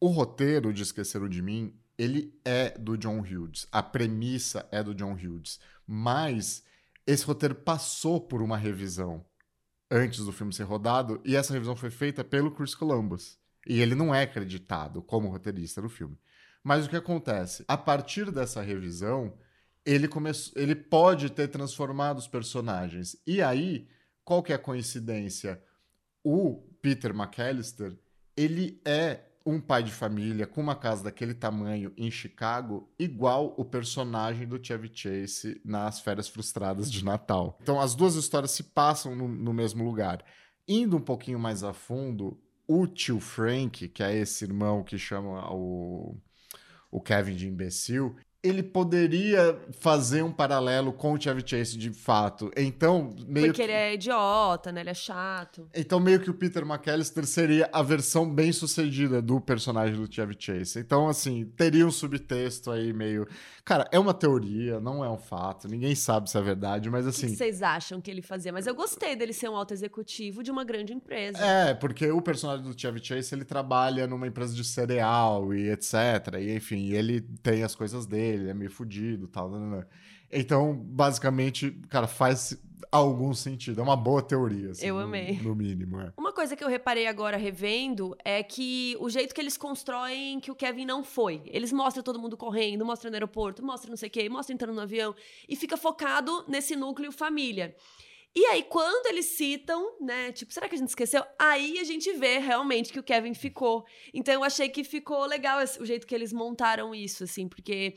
o roteiro de Esqueceram de Mim, ele é do John Hughes. A premissa é do John Hughes. Mas esse roteiro passou por uma revisão antes do filme ser rodado e essa revisão foi feita pelo Chris Columbus. E ele não é acreditado como roteirista do filme. Mas o que acontece? A partir dessa revisão, ele, começou, ele pode ter transformado os personagens. E aí, qual que é a coincidência? O Peter McAllister, ele é um pai de família com uma casa daquele tamanho em Chicago, igual o personagem do Chevy Chase nas Férias Frustradas de Natal. Então, as duas histórias se passam no, no mesmo lugar. Indo um pouquinho mais a fundo, o tio Frank, que é esse irmão que chama o, o Kevin de imbecil, ele poderia fazer um paralelo com o Chevy Chase de fato. Então, meio Porque que... ele é idiota, né? Ele é chato. Então, meio que o Peter McAllister seria a versão bem sucedida do personagem do Chevy Chase. Então, assim, teria um subtexto aí meio. Cara, é uma teoria, não é um fato. Ninguém sabe se é verdade, mas assim. O que vocês acham que ele fazia? Mas eu gostei dele ser um alto executivo de uma grande empresa. É, porque o personagem do Chevy Chase ele trabalha numa empresa de cereal e etc. E enfim, ele tem as coisas dele ele é meio fudido e tal. Não, não, não. Então, basicamente, cara, faz algum sentido. É uma boa teoria. Assim, Eu no- amei. No mínimo, é. Uma coisa que eu reparei agora revendo é que o jeito que eles constroem que o Kevin não foi. Eles mostram todo mundo correndo, mostram no aeroporto, mostram não sei o quê, mostram entrando no avião e fica focado nesse núcleo família. E aí, quando eles citam, né, tipo, será que a gente esqueceu? Aí a gente vê realmente que o Kevin ficou. Então eu achei que ficou legal esse- o jeito que eles montaram isso, assim, porque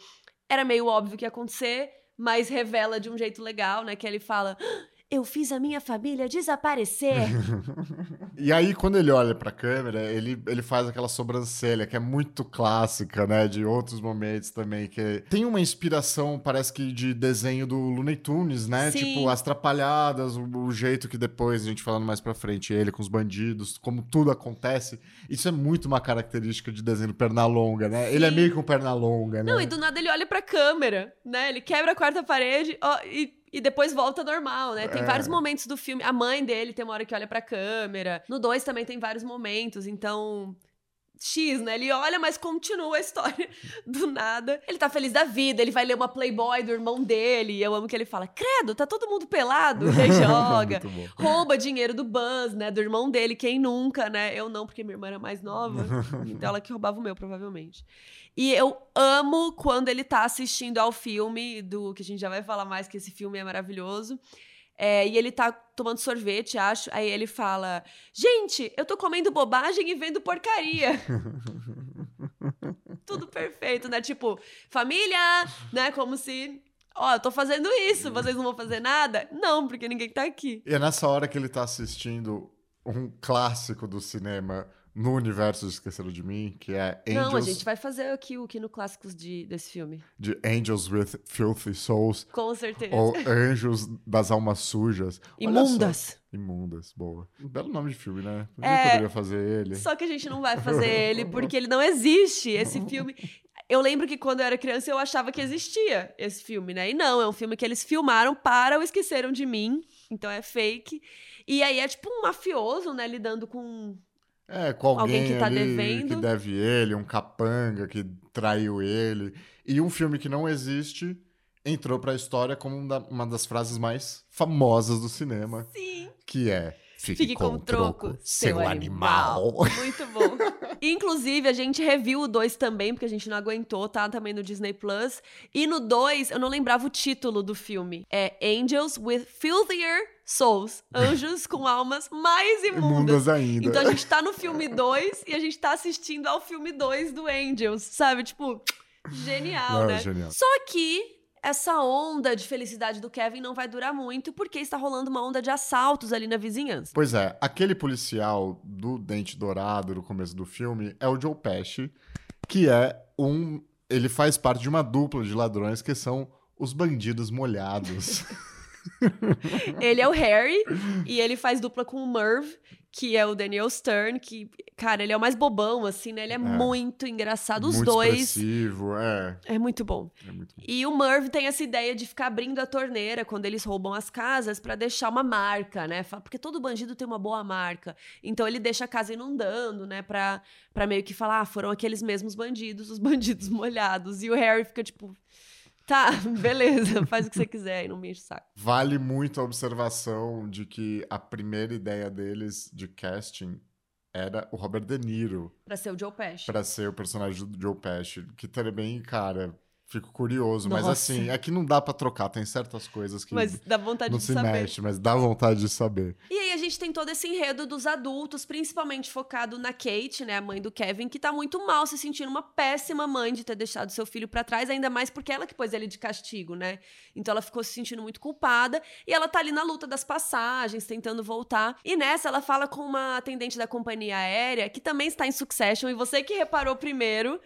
era meio óbvio que ia acontecer, mas revela de um jeito legal, né, que ele fala. "Ah, Eu fiz a minha família desaparecer. [laughs] E aí, quando ele olha pra câmera, ele, ele faz aquela sobrancelha que é muito clássica, né? De outros momentos também. que Tem uma inspiração, parece que de desenho do Looney Tunes, né? Sim. Tipo, as trapalhadas, o, o jeito que depois, a gente falando mais pra frente, ele com os bandidos, como tudo acontece. Isso é muito uma característica de desenho do Pernalonga, né? Ele é Sim. meio que um Pernalonga, né? Não, e do nada ele olha pra câmera, né? Ele quebra a quarta parede ó, e, e depois volta normal, né? Tem É. vários momentos do filme. A mãe dele tem uma hora que olha pra câmera. No 2 também tem vários momentos, então. X, né? Ele olha, mas continua a história [laughs] do nada. Ele tá feliz da vida, ele vai ler uma Playboy do irmão dele. E eu amo que ele fala: Credo, tá todo mundo pelado? E aí [laughs] joga. Rouba dinheiro do Buzz, né? Do irmão dele, quem nunca, né? Eu não, porque minha irmã era mais nova. [laughs] então ela que roubava o meu, provavelmente. E eu amo quando ele tá assistindo ao filme, do que a gente já vai falar mais, que esse filme é maravilhoso. É, e ele tá tomando sorvete, acho. Aí ele fala: Gente, eu tô comendo bobagem e vendo porcaria. [laughs] Tudo perfeito, né? Tipo, família, né? Como se. Ó, eu tô fazendo isso, vocês não vão fazer nada? Não, porque ninguém tá aqui. E é nessa hora que ele tá assistindo um clássico do cinema no universo de Esqueceram de Mim, que é Angels, Não, a gente vai fazer aqui o que no clássicos de, desse filme. de Angels with Filthy Souls, Com certeza. ou Anjos das Almas Sujas. Imundas. Imundas, boa. Um belo nome de filme, né? Eu É. poderia fazer ele. Só que a gente não vai fazer ele porque ele não existe. Esse filme. Eu lembro que quando eu era criança eu achava que existia esse filme, né? E não, é um filme que eles filmaram para o Esqueceram de Mim. Então é fake. E aí é tipo um mafioso, né? Lidando com. É, com alguém, Alguém que tá devendo. que deve ele, um capanga que traiu ele. E um filme que não existe entrou pra história como um uma das frases mais famosas do cinema, Sim. que é Fique, Fique com o troco, seu animal. Muito bom. [laughs] Inclusive, a gente reviu o 2 também, porque a gente não aguentou, tá? Também no Disney Plus. E no 2, eu não lembrava o título do filme. É Angels with Filthier Souls. Anjos com almas mais [laughs] imundas. Ainda. Então a gente tá no filme 2 e a gente tá assistindo ao filme 2 do Angels, sabe? Tipo, genial, Não, né? genial. Só que essa onda de felicidade do Kevin não vai durar muito, porque está rolando uma onda de assaltos ali na vizinhança. Pois é, aquele policial do Dente Dourado no começo do filme é o Joe Pesci, que é um. Ele faz parte de uma dupla de ladrões que são os bandidos molhados. [laughs] Ele é o Harry e ele faz dupla com o Merv, que é o Daniel Stern, que, cara, ele é o mais bobão, assim, né? Ele é, muito engraçado. Os muito dois. expressivo, é. É muito bom. é muito bom. E o Merv tem essa ideia de ficar abrindo a torneira quando eles roubam as casas pra deixar uma marca, né? Porque todo bandido tem uma boa marca. Então ele deixa a casa inundando, né? Pra, pra meio que falar, ah, foram aqueles mesmos bandidos, os [laughs] bandidos molhados. E o Harry fica tipo, tá, [laughs] beleza, faz o que você quiser e não me enche o saco. Vale muito a observação de que a primeira ideia deles de casting era o Robert De Niro Pra ser o Joe Pesci. pra ser o personagem do Joe Pesci, que também, cara, fico curioso, mas Nossa. assim, é que não dá pra trocar, tem certas coisas que Mas dá vontade não de se saber. mexe, mas dá vontade de saber. E aí a gente tem todo esse enredo dos adultos, principalmente focado na Kate, né, a mãe do Kevin, que tá muito mal, se sentindo uma péssima mãe de ter deixado seu filho pra trás, ainda mais porque ela que pôs ele de castigo, né? Então ela ficou se sentindo muito culpada e ela tá ali na luta das passagens, tentando voltar. E nessa ela fala com uma atendente da companhia aérea que também está em Succession e você que reparou primeiro.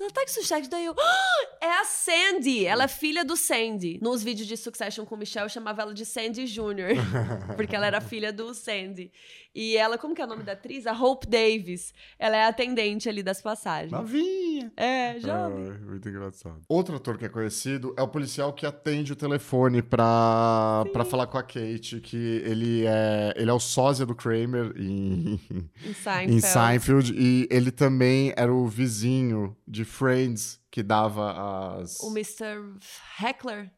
Ela tá em Succession, daí eu, [gasps] "Ah, é a Sandy, ela é filha do Sandy. Nos vídeos de Succession com o Michelle eu chamava ela de Sandy Jr. [laughs] porque ela era filha do Sandy. E ela, como que é o nome da atriz? A Hope Davis. Ela é a atendente ali das passagens. Novinha! jovenzinha. É, jovem. Ah, muito engraçado. Outro ator que é conhecido é o policial que atende o telefone pra, pra falar com a Kate, que ele é, ele é o sósia do Kramer em, Em [laughs] Seinfeld. em Seinfeld, e ele também era o vizinho de Friends que dava as... O Mr. Heckler.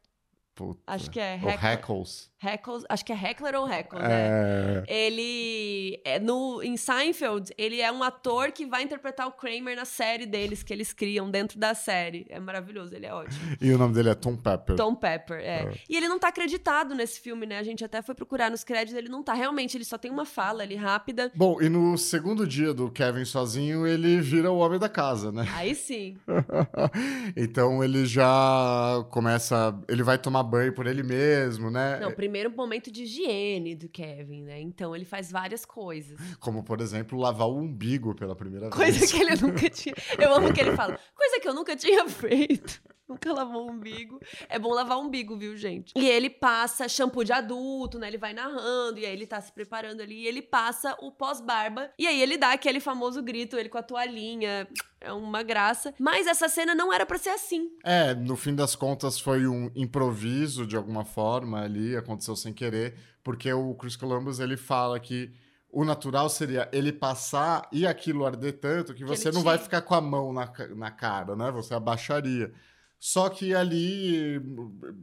Puta, Acho que é Heckler. Heckles. Heckles. Acho que é Heckler ou Heckles, né? É... Ele é no em Seinfeld, ele é um ator que vai interpretar o Kramer na série deles que eles criam dentro da série. É maravilhoso, ele é ótimo. E o nome dele é Tom Pepper. Tom Pepper, é. E ele não tá acreditado nesse filme, né? A gente até foi procurar nos créditos, ele não tá. Realmente, ele só tem uma fala ali rápida. Bom, e no segundo dia do Kevin sozinho, ele vira o homem da casa, né? Aí sim. [laughs] então ele já começa. Ele vai tomar banho por ele mesmo, né? Não, primeiro momento de higiene do Kevin, né? Então ele faz várias coisas. Como, por exemplo, lavar o umbigo pela primeira Coisa vez. que ele nunca tinha. Eu amo que ele fala. Coisa que eu nunca tinha feito. [laughs] Nunca lavou o umbigo. É bom lavar o umbigo, viu, gente? E ele passa shampoo de adulto, né? Ele vai narrando, e aí ele tá se preparando ali, e ele passa o pós-barba. E aí ele dá aquele famoso grito, ele com a toalhinha. É uma graça. Mas essa cena não era pra ser assim. É, no fim das contas foi um improviso de alguma forma ali, aconteceu sem querer, porque o Chris Columbus ele fala que o natural seria ele passar e aquilo arder tanto que você ele não vai ficar com a mão na, na cara, né? Você abaixaria. Só que ali,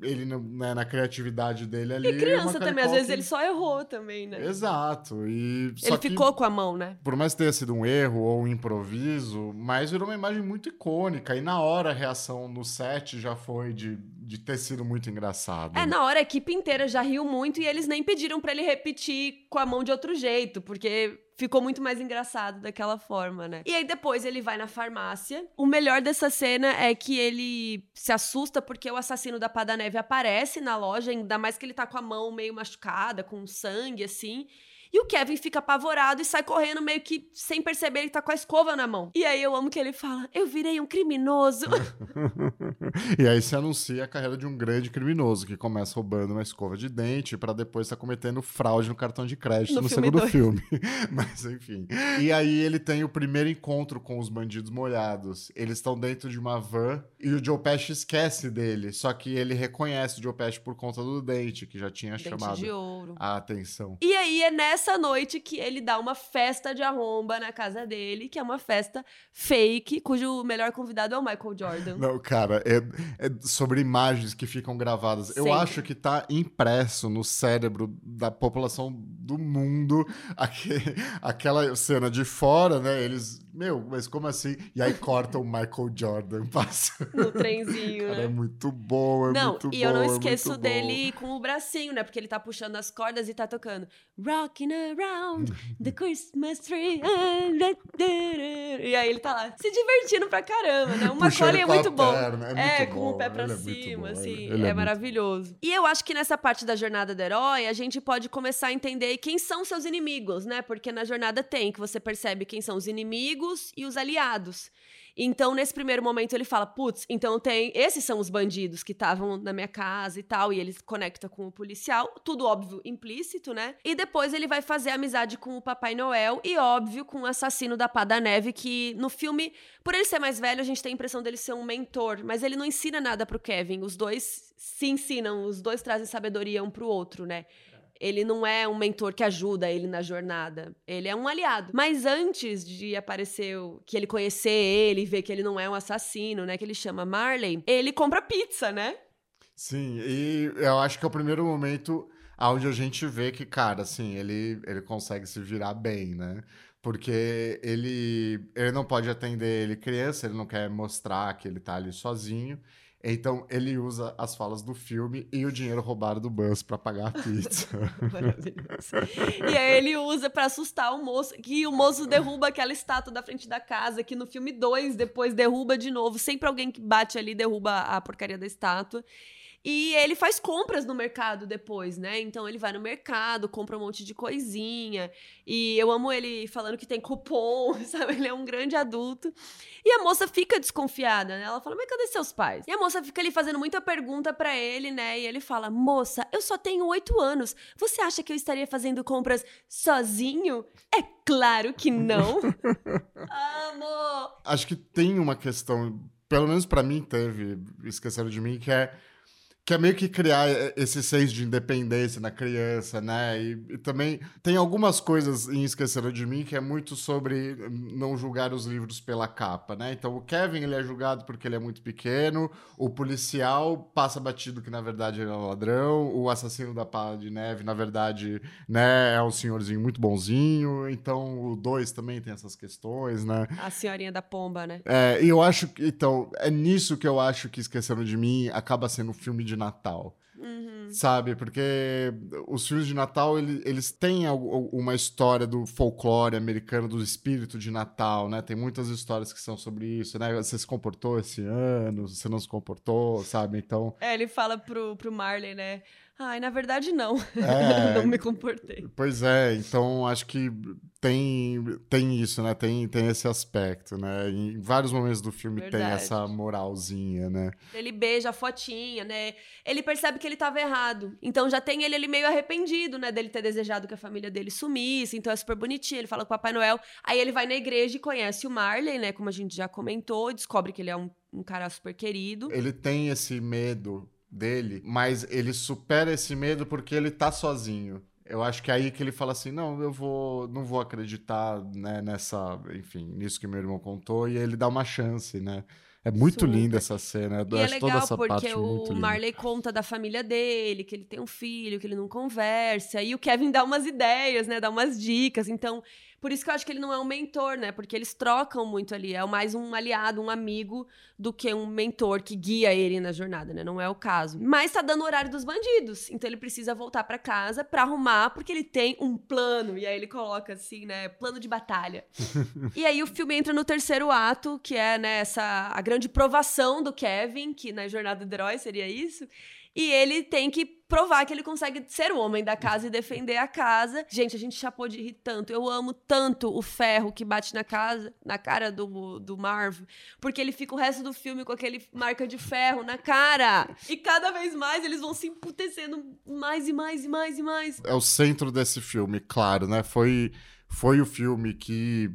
ele né, na criatividade dele ali. E criança uma também, às vezes ele só errou também, né? Exato. E Ele que- ficou com a mão, né? por mais que tenha sido um erro ou um improviso, mas virou uma imagem muito icônica. E na hora a reação no set já foi de, de ter sido muito engraçado. É, na hora a equipe inteira já riu muito e eles nem pediram pra ele repetir com a mão de outro jeito, porque ficou muito mais engraçado daquela forma, né? E aí depois ele vai na farmácia. O melhor dessa cena é que ele se assusta porque o assassino da Pada Neve aparece na loja, ainda mais que ele tá com a mão meio machucada, com sangue assim. E o Kevin fica apavorado e sai correndo meio que sem perceber ele tá com a escova na mão. E aí eu amo que ele fala: "Eu virei um criminoso". [laughs] e aí se anuncia a carreira de um grande criminoso que começa roubando uma escova de dente pra depois estar cometendo fraude no cartão de crédito No no, filme segundo dois. filme. [laughs] Mas enfim. E aí ele tem o primeiro encontro com os bandidos molhados. Eles estão dentro de uma van e o Joe Pesci esquece dele. Só que ele reconhece o Joe Pesci por conta do dente, que já tinha Dente chamado de ouro. a atenção. E aí é nessa noite que ele dá uma festa de arromba na casa dele, que é uma festa fake, cujo melhor convidado é o Michael Jordan. Não, cara, é, é sobre imagens que ficam gravadas. Eu Sempre. acho que tá impresso no cérebro da população do mundo [laughs] aque- aquela cena de fora, né? Eles, meu, mas como assim? E aí corta o Michael Jordan, [laughs] passa. No trenzinho, Cara, é né? muito bom, é não, muito bom. e eu não é esqueço bom. dele com o bracinho, né? Porque ele tá puxando as cordas e tá tocando Rocking around the Christmas tree. E aí ele tá lá se divertindo pra caramba, né? Puxando Macaulay é com muito bom. perna, é É, muito com bom, o pé pra é cima, bom, assim. ele- é é muito maravilhoso. E eu acho que nessa parte da jornada do herói, a gente pode começar a entender quem são seus inimigos, né? Porque na jornada tem que você percebe quem são os inimigos e os aliados. Então, nesse primeiro momento, ele fala: putz, então tem. Esses são os bandidos que estavam na minha casa e tal. E ele conecta com o policial. Tudo óbvio, implícito, né? E depois ele vai fazer amizade com o Papai Noel e, óbvio, com o assassino da Pá da Neve, que no filme, por ele ser mais velho, a gente tem a impressão dele ser um mentor, mas ele não ensina nada pro Kevin. Os dois se ensinam, os dois trazem sabedoria um pro outro, né? Ele não é um mentor que ajuda ele na jornada. Ele é um aliado. Mas antes de aparecer, o- que ele conhecer ele, ver que ele não é um assassino, né? Que ele chama Marley, ele compra pizza, né? Sim, e eu acho que é o primeiro momento onde a gente vê que, cara, assim, ele, ele consegue se virar bem, né? Porque ele, ele não pode atender ele criança, ele não quer mostrar que ele tá ali sozinho. Então ele usa as falas do filme e o dinheiro roubado do Buzz pra pagar a pizza. [laughs] Maravilhoso. E aí ele usa pra assustar o moço, que o moço derruba aquela estátua da frente da casa, que no filme 2 depois derruba de novo. Sempre alguém que bate ali derruba a porcaria da estátua. E ele faz compras no mercado depois, né? Então ele vai no mercado, compra um monte de coisinha. E eu amo ele falando que tem cupom, [laughs] sabe? Ele é um grande adulto. E a moça fica desconfiada, né? Ela fala: Mas cadê seus pais? E a moça fica ali fazendo muita pergunta pra ele, né? E ele fala: Moça, eu só tenho oito anos. Você acha que eu estaria fazendo compras sozinho? É claro que não. [laughs] Amo! acho que tem uma questão, pelo menos para mim teve, esqueceram de mim, que é que é meio que criar esse senso de independência na criança, né? E, e, também tem algumas coisas em Esqueceram de Mim que é muito sobre não julgar os livros pela capa, né? Então o Kevin ele é julgado porque ele é muito pequeno, o policial passa batido que na verdade ele é um ladrão, o assassino da pá de neve na verdade, né, é um senhorzinho muito bonzinho, então o 2 também tem essas questões, né? A senhorinha da pomba, né? É, e eu acho que, então, é nisso que eu acho que Esqueceram de Mim acaba sendo um filme de de Natal. Uhum. Sabe? Porque os filmes de Natal, ele, eles têm uma história do folclore americano, do espírito de Natal, né? Tem muitas histórias que são sobre isso, né? Você se comportou esse ano, você não se comportou, sabe? Então... É, ele fala pro, pro Marley, né? Ai, na verdade, não. [laughs] É, não me comportei. Pois é, então acho que tem, tem isso, né? Tem, tem esse aspecto, né? Em vários momentos do filme verdade. tem essa moralzinha, né? Ele beija a fotinha, né? Ele percebe que ele estava errado. Então já tem ele ali meio arrependido, né? Dele ter desejado que a família dele sumisse. Então é super bonitinho. Ele fala com o Papai Noel. Aí ele vai na igreja e conhece o Marley, né? Como a gente já comentou. Descobre que ele é um, um cara super querido. Ele tem esse medo dele, mas ele supera esse medo porque ele tá sozinho. Eu acho que é aí que ele fala assim, não, eu vou, não vou acreditar né, nessa, enfim, nisso que meu irmão contou e ele dá uma chance, né? É muito Super. linda essa cena. Eu e é legal porque o Marley conta da família dele, que ele tem um filho, que ele não conversa. E o Kevin dá umas ideias, né? Dá umas dicas. Então, por isso que eu acho que ele não é um mentor, né? Porque eles trocam muito ali. É mais um aliado, um amigo, do que um mentor que guia ele na jornada, né? Não é o caso. Mas tá dando o horário dos bandidos. Então ele precisa voltar para casa para arrumar, porque ele tem um plano. E aí ele coloca assim, né? Plano de batalha. [laughs] e aí o filme entra no terceiro ato, que é, né, essa, a grande provação do Kevin, que na jornada do herói seria isso. E ele tem que provar que ele consegue ser o homem da casa e defender a casa. Gente, a gente chapou de rir tanto. Eu amo tanto o ferro que bate na casa, na cara do, do Marv, porque ele fica o resto do filme com aquele marca de ferro na cara. E cada vez mais eles vão se emputecendo mais e mais e mais e mais. É o centro desse filme, claro, né? Foi foi o filme que,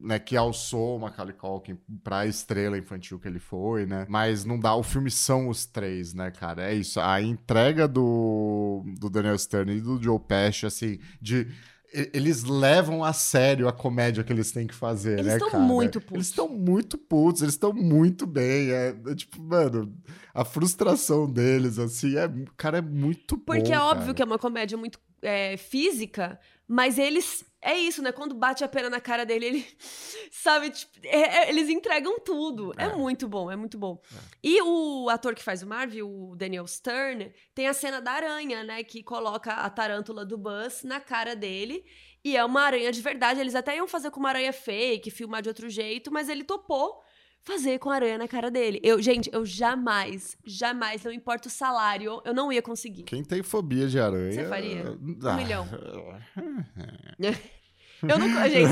né, que alçou o Macaulay Culkin pra estrela infantil que ele foi, né? Mas não dá, o filme são os três, né, cara? É isso, a entrega do, do Daniel Stern e do Joe Pesci, assim, de eles levam a sério a comédia que eles têm que fazer, eles né, cara? Muito putos. Eles estão muito putos, eles estão muito bem. É, é, tipo, mano, a frustração deles, assim, é, cara, é muito Porque é óbvio cara. que é uma comédia muito é, física, mas eles é isso, né? Quando bate a pena na cara dele, ele. [laughs] Sabe? Tipo, é, é, eles entregam tudo. É. é. muito bom, é muito bom. É. E o ator que faz o Marvel, o Daniel Stern, tem a cena da aranha, né? Que coloca a tarântula do Buzz na cara dele. E é uma aranha de verdade. Eles até iam fazer com uma aranha fake, filmar de outro jeito, mas ele topou fazer com aranha na cara dele. Eu, gente, eu jamais, jamais, não importa o salário, eu não ia conseguir. Quem tem fobia de aranha. Você faria? Ah. Um milhão. [laughs] Eu não, gente,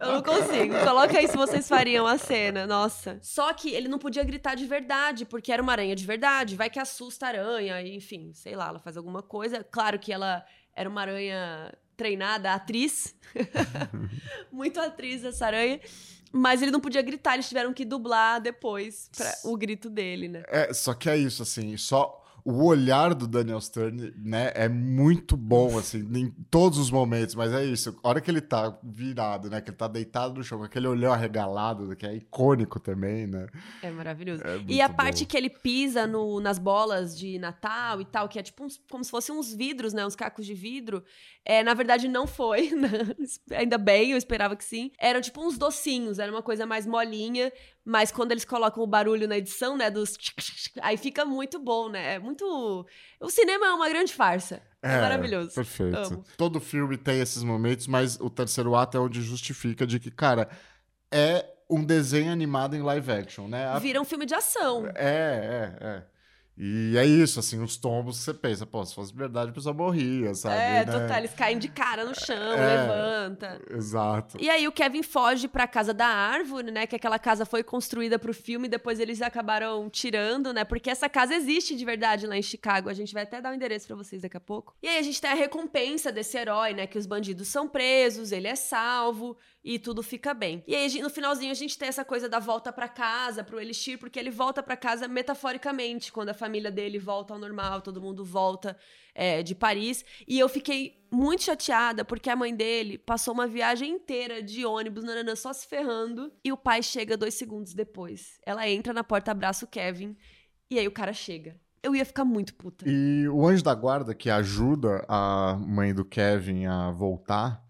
eu não consigo. Coloca aí se vocês fariam a cena, nossa. Só que ele não podia gritar de verdade, porque era uma aranha de verdade. Vai que assusta a aranha, enfim, sei lá, ela faz alguma coisa. Claro que ela era uma aranha treinada, atriz. [laughs] Muito atriz essa aranha. Mas ele não podia gritar, eles tiveram que dublar depois o grito dele, né? É, só que é isso, assim, só o olhar do Daniel Stern, né, é muito bom, assim, em todos os momentos, mas é isso, a hora que ele tá virado, né, que ele tá deitado no chão, com aquele olhão arregalado, que é icônico também, né. É maravilhoso. É e a bom. parte que ele pisa no, nas bolas de Natal e tal, que é tipo uns, como se fossem uns vidros, né, uns cacos de vidro, é, na verdade não foi, [laughs] né? ainda bem, eu esperava que sim. Eram tipo uns docinhos, era uma coisa mais molinha, mas quando eles colocam o barulho na edição, né, dos aí fica muito bom, né? É muito O cinema é uma grande farsa. É, é maravilhoso. Perfeito. Amo. Todo filme tem esses momentos, mas o terceiro ato é onde justifica de que, cara, é um desenho animado em live action, né? A... Vira um filme de ação. É, é, é. E é isso, assim, os tombos você pensa, pô, se fosse verdade, a pessoa morria, sabe? É, né? total, eles caem de cara no chão, é, levanta. Exato. E aí o Kevin foge pra casa da árvore, né? Que aquela casa foi construída pro filme, depois eles acabaram tirando, né? Porque essa casa existe de verdade lá em Chicago. A gente vai até dar o um endereço pra vocês daqui a pouco. E aí a gente tem a recompensa desse herói, né? Que os bandidos são presos, ele é salvo. E tudo fica bem. E aí, no finalzinho, a gente tem essa coisa da volta para casa, pro Elixir, porque ele volta para casa metaforicamente, quando a família dele volta ao normal, todo mundo volta é, de Paris. E eu fiquei muito chateada, porque a mãe dele passou uma viagem inteira de ônibus, nananã, só se ferrando, e o pai chega dois segundos depois. Ela entra na porta, abraça o Kevin, e aí o cara chega. Eu ia ficar muito puta. E o anjo da guarda que ajuda a mãe do Kevin a voltar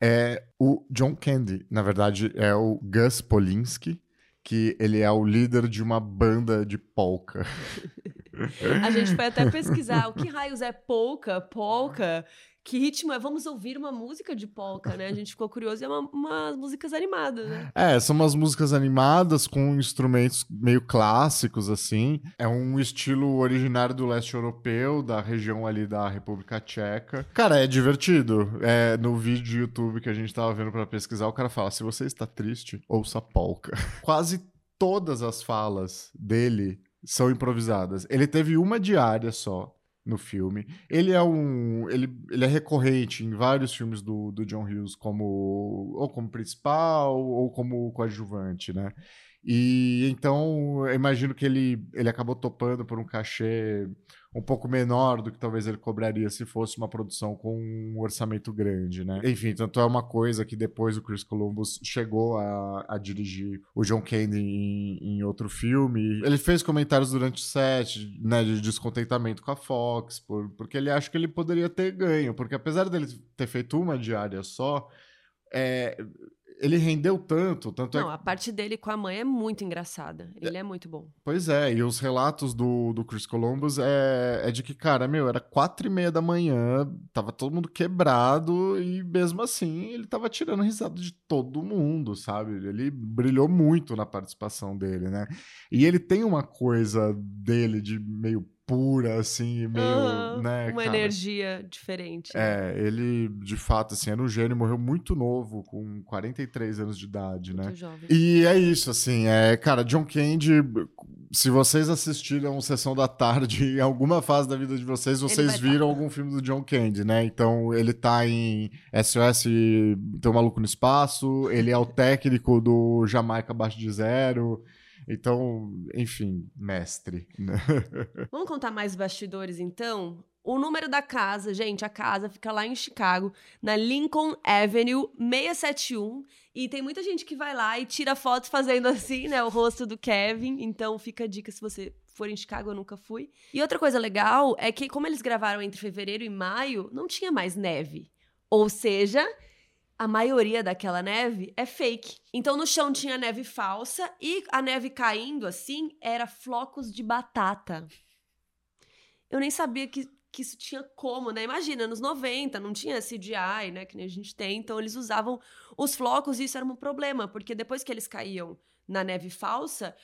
é o John Candy. Na verdade, é o Gus Polinski, que ele é o líder de uma banda de polka. [laughs] A gente foi até pesquisar o que raios é polka, polka, que ritmo é? Vamos ouvir uma música de polka, né? A gente ficou curioso e é uma, umas músicas animadas, né? É, são umas músicas animadas com instrumentos meio clássicos, assim. É um estilo originário do leste europeu, da região ali da República Tcheca. Cara, é divertido. É, no vídeo do YouTube que a gente tava vendo para pesquisar, o cara fala: se você está triste, ouça polka. [laughs] Quase todas as falas dele são improvisadas. Ele teve uma diária só no filme. Ele é um. Ele, ele é recorrente em vários filmes do, do John Hughes, como ou como principal ou como coadjuvante, né? E então eu imagino que ele, ele acabou topando por um cachê um pouco menor do que talvez ele cobraria se fosse uma produção com um orçamento grande, né? Enfim, tanto é uma coisa que depois o Chris Columbus chegou a, a dirigir o John Candy em, em, outro filme. Ele fez comentários durante o set, né, de descontentamento com a Fox, por, porque ele acha que ele poderia ter ganho, porque apesar dele ter feito uma diária só, é, ele rendeu tanto, tanto é Não, é... a parte dele com a mãe é muito engraçada. Ele é, é muito bom. Pois é, e os relatos do, do Chris Columbus é, é de que, cara, meu, era quatro e meia da manhã, tava todo mundo quebrado e mesmo assim ele tava tirando risada de todo mundo, sabe? Ele brilhou muito na participação dele, né? E ele tem uma coisa dele de meio pura, assim, meio, uhum, né, Uma cara? energia diferente. Né? É, ele, de fato, assim, era um gênio, morreu muito novo, com 43 anos de idade, muito né? Jovem. E é isso, assim, é, cara, John Candy, se vocês assistiram Sessão da Tarde em alguma fase da vida de vocês, vocês viram tá. algum filme do John Candy, né? Então, ele tá em SOS Tem um Maluco no Espaço, ele é o técnico do Jamaica Abaixo de Zero, então, enfim, mestre. Né? [laughs] Vamos contar mais bastidores, então? O número da casa, gente, a casa fica lá em Chicago, na Lincoln Avenue 671. E tem muita gente que vai lá e tira fotos fazendo assim, né? O rosto do Kevin. Então fica a dica se você for em Chicago, eu nunca fui. E outra coisa legal é que, como eles gravaram entre fevereiro e maio, não tinha mais neve. Ou seja, a maioria daquela neve é fake. Então no chão tinha neve falsa e a neve caindo assim era flocos de batata. Eu nem sabia que, que isso tinha como, né? Imagina, nos 90 não tinha CGI, né, que nem a gente tem, então eles usavam os flocos e isso era um problema, porque depois que eles caíam na neve falsa,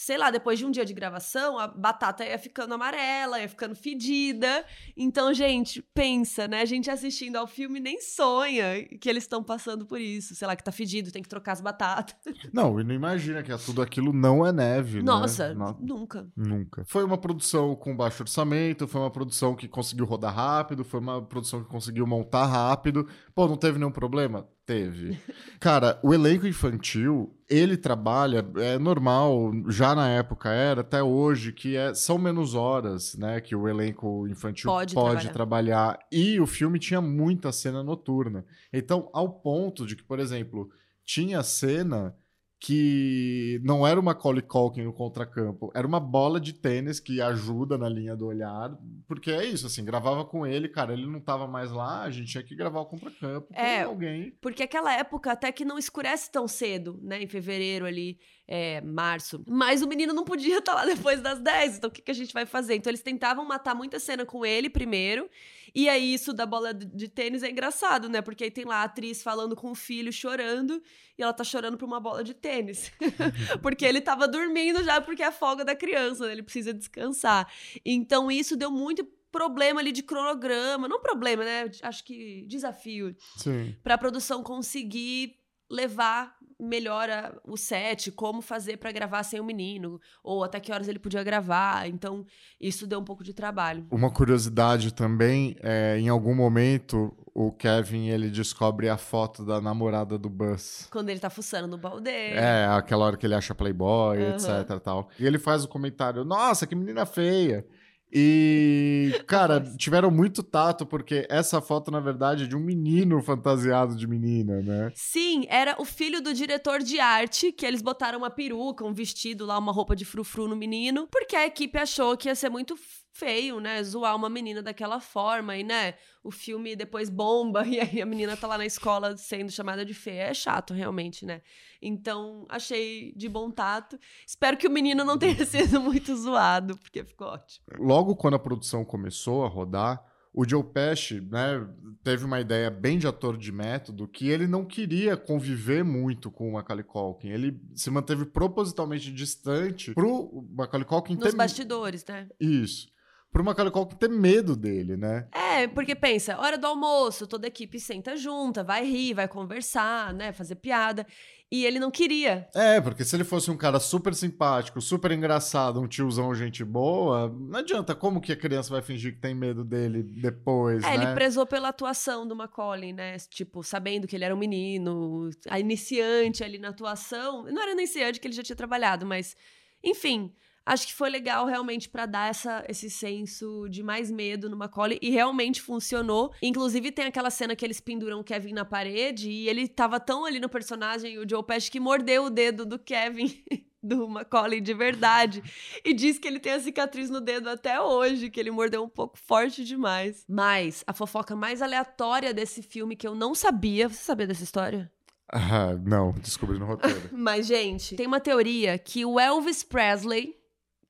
sei lá, depois de um dia de gravação, a batata ia ficando amarela, ia ficando fedida. Então, gente, pensa, né? A gente assistindo ao filme nem sonha que eles estão passando por isso. Sei lá, que tá fedido, tem que trocar as batatas. [laughs] Não, e não imagina que tudo aquilo não é neve, Nossa, né? nunca. Nunca. Foi uma produção com baixo orçamento, foi uma produção que conseguiu rodar rápido, foi uma produção que conseguiu montar rápido. Pô, não teve nenhum problema? Teve. Cara, o elenco infantil, ele trabalha, é normal, já na época era, até hoje, que é, são menos horas, né, que o elenco infantil pode, pode trabalhar. trabalhar. E o filme tinha muita cena noturna. Então, ao ponto de que, por exemplo, tinha cena que não era uma Macaulay Culkin no contracampo, era uma bola de tênis que ajuda na linha do olhar, porque é isso, assim, gravava com ele, cara, ele não tava mais lá, a gente tinha que gravar o contracampo é, alguém. Porque aquela época até que não escurece tão cedo, né, em fevereiro ali, é, março, mas o menino não podia estar [laughs] tá lá depois das 10, então o que, que a gente vai fazer? Então eles tentavam matar muita cena com ele primeiro, e aí, isso da bola de tênis é engraçado, né? Porque aí tem lá a atriz falando com o filho, chorando, e ela tá chorando por uma bola de tênis. [laughs] porque ele tava dormindo já, porque é a folga da criança, né? Ele precisa descansar. Então, isso deu muito problema ali de cronograma. Não problema, né? Acho que desafio. Sim. Pra produção conseguir levar melhora o set, como fazer para gravar sem o menino, ou até que horas ele podia gravar. Então, isso deu um pouco de trabalho. Uma curiosidade também, é, em algum momento, o Kevin ele descobre a foto da namorada do Buzz. Quando ele tá fuçando no balde. É, aquela hora que ele acha Playboy, uhum. etc. Tal. E ele faz o comentário: Nossa, que menina feia. E, [laughs] cara, tiveram muito tato, porque essa foto, na verdade, é de um menino fantasiado de menina, né? Sim, era o filho do diretor de arte, que eles botaram uma peruca, um vestido lá, uma roupa de frufru no menino, porque a equipe achou que ia ser muito feio, né? Zoar uma menina daquela forma e, né? O filme depois bomba [laughs] e aí a menina tá lá na escola sendo chamada de feia. É chato, realmente, né? Então, achei de bom tato. Espero que o menino não tenha [laughs] sido muito zoado, porque ficou ótimo. Logo quando a produção começou a rodar, o Joe Pesci, né, teve uma ideia bem de ator de método que ele não queria conviver muito com o Macaulay Culkin. Ele se manteve propositalmente distante pro Macaulay Culkin Nos ter... bastidores, né? Isso pro Macaulay Culkin ter medo dele, né? É, porque pensa, hora do almoço, toda a equipe senta junta, vai rir, vai conversar, né, fazer piada. E ele não queria. É, porque se ele fosse um cara super simpático, super engraçado, um tiozão, gente boa, não adianta. Como que a criança vai fingir que tem medo dele depois, é, né? ele prezou pela atuação do Macaulay, né? Tipo, sabendo que ele era um menino, a iniciante ali na atuação. Não era iniciante que ele já tinha trabalhado, mas... Enfim, acho que foi legal realmente para dar essa, esse senso de mais medo no Macaulay e realmente funcionou. Inclusive tem aquela cena que eles penduram o Kevin na parede e ele tava tão ali no personagem, o Joe Pesci, que mordeu o dedo do Kevin. [laughs] do Macaulay de verdade. E diz que ele tem a cicatriz no dedo até hoje, que ele mordeu um pouco forte demais. Mas a fofoca mais aleatória desse filme que eu não sabia. Você sabia dessa história? Ah, não, descobri no roteiro. [laughs] Mas, gente, tem uma teoria que o Elvis Presley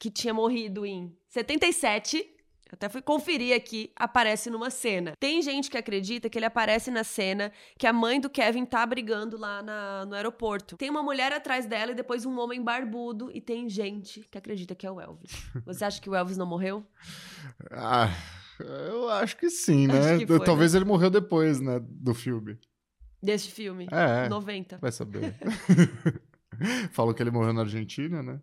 que tinha morrido em 77, até fui conferir aqui, aparece numa cena. Tem gente que acredita que ele aparece na cena que a mãe do Kevin tá brigando lá na, no aeroporto. Tem uma mulher atrás dela e depois um homem barbudo. E tem gente que acredita que é o Elvis. [laughs] Você acha que o Elvis não morreu? Ah, eu acho que sim, [laughs] né? Que foi, Talvez né? ele morreu depois, né? Do filme. Desse filme? É. 90. Vai saber. [laughs] Falou que ele morreu na Argentina, né?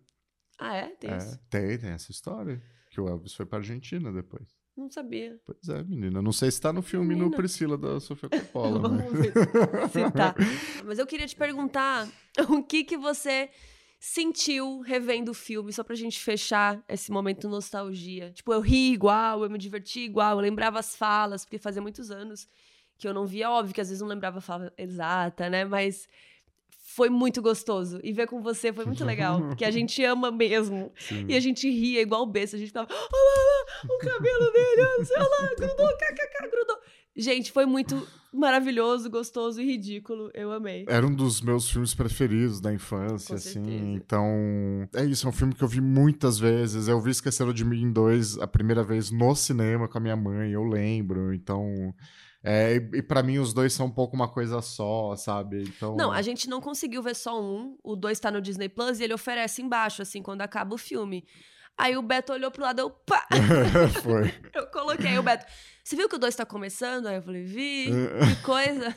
Ah, é? Tem é, isso? Tem, tem essa história. Que o Elvis foi pra Argentina depois. Não sabia. Pois é, menina. Não sei se tá no filme menina. no Priscila da Sofia [laughs] Coppola. Vamos né? ver se tá. [laughs] Mas eu queria te perguntar [laughs] o que que você sentiu revendo o filme, só pra gente fechar esse momento nostalgia. Tipo, eu ri igual, eu me diverti igual, eu lembrava as falas, porque fazia muitos anos que eu não via. Óbvio que às vezes não lembrava a fala exata, né? Mas foi muito gostoso. E ver com você foi muito legal. [laughs] Porque a gente ama mesmo. Sim. E a gente ria igual besta. A gente ficava, olha lá, o cabelo dele, olha lá, grudou, kkk, grudou. Gente, foi muito maravilhoso, gostoso e ridículo. Eu amei. Era um dos meus filmes preferidos da infância, assim. Então, é isso, é um filme que eu vi muitas vezes. Eu vi Esqueceram de Mim 2 a primeira vez no cinema com a minha mãe, eu lembro. Então, é, e, e para mim os dois são um pouco uma coisa só, sabe? Então... Não, a gente não conseguiu ver só um. O dois tá no Disney Plus e ele oferece embaixo, assim, quando acaba o filme. Aí o Beto olhou pro lado, eu pá! [laughs] Foi. eu coloquei o Beto. Você viu que o 2 tá começando? Aí eu falei, vi, [laughs] que coisa.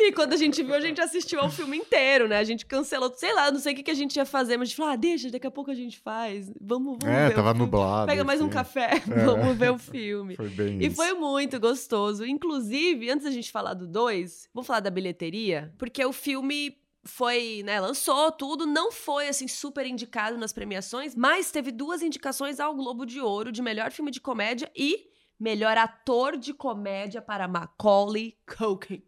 e quando a gente viu, a gente assistiu ao filme inteiro, né? A gente cancelou, sei lá, não sei o que, que a gente ia fazer, mas a gente falou, ah, deixa, daqui a pouco a gente faz. Vamos, vamos é, ver. tava nublado. Pega mais um café, [laughs] é. vamos ver o filme. Foi bem E isso. foi muito gostoso. Inclusive, antes da gente falar do 2, vou falar da bilheteria, porque o filme foi, né, lançou tudo, não foi assim super indicado nas premiações, mas teve duas indicações ao Globo de Ouro de melhor filme de comédia e melhor ator de comédia para Macaulay Culkin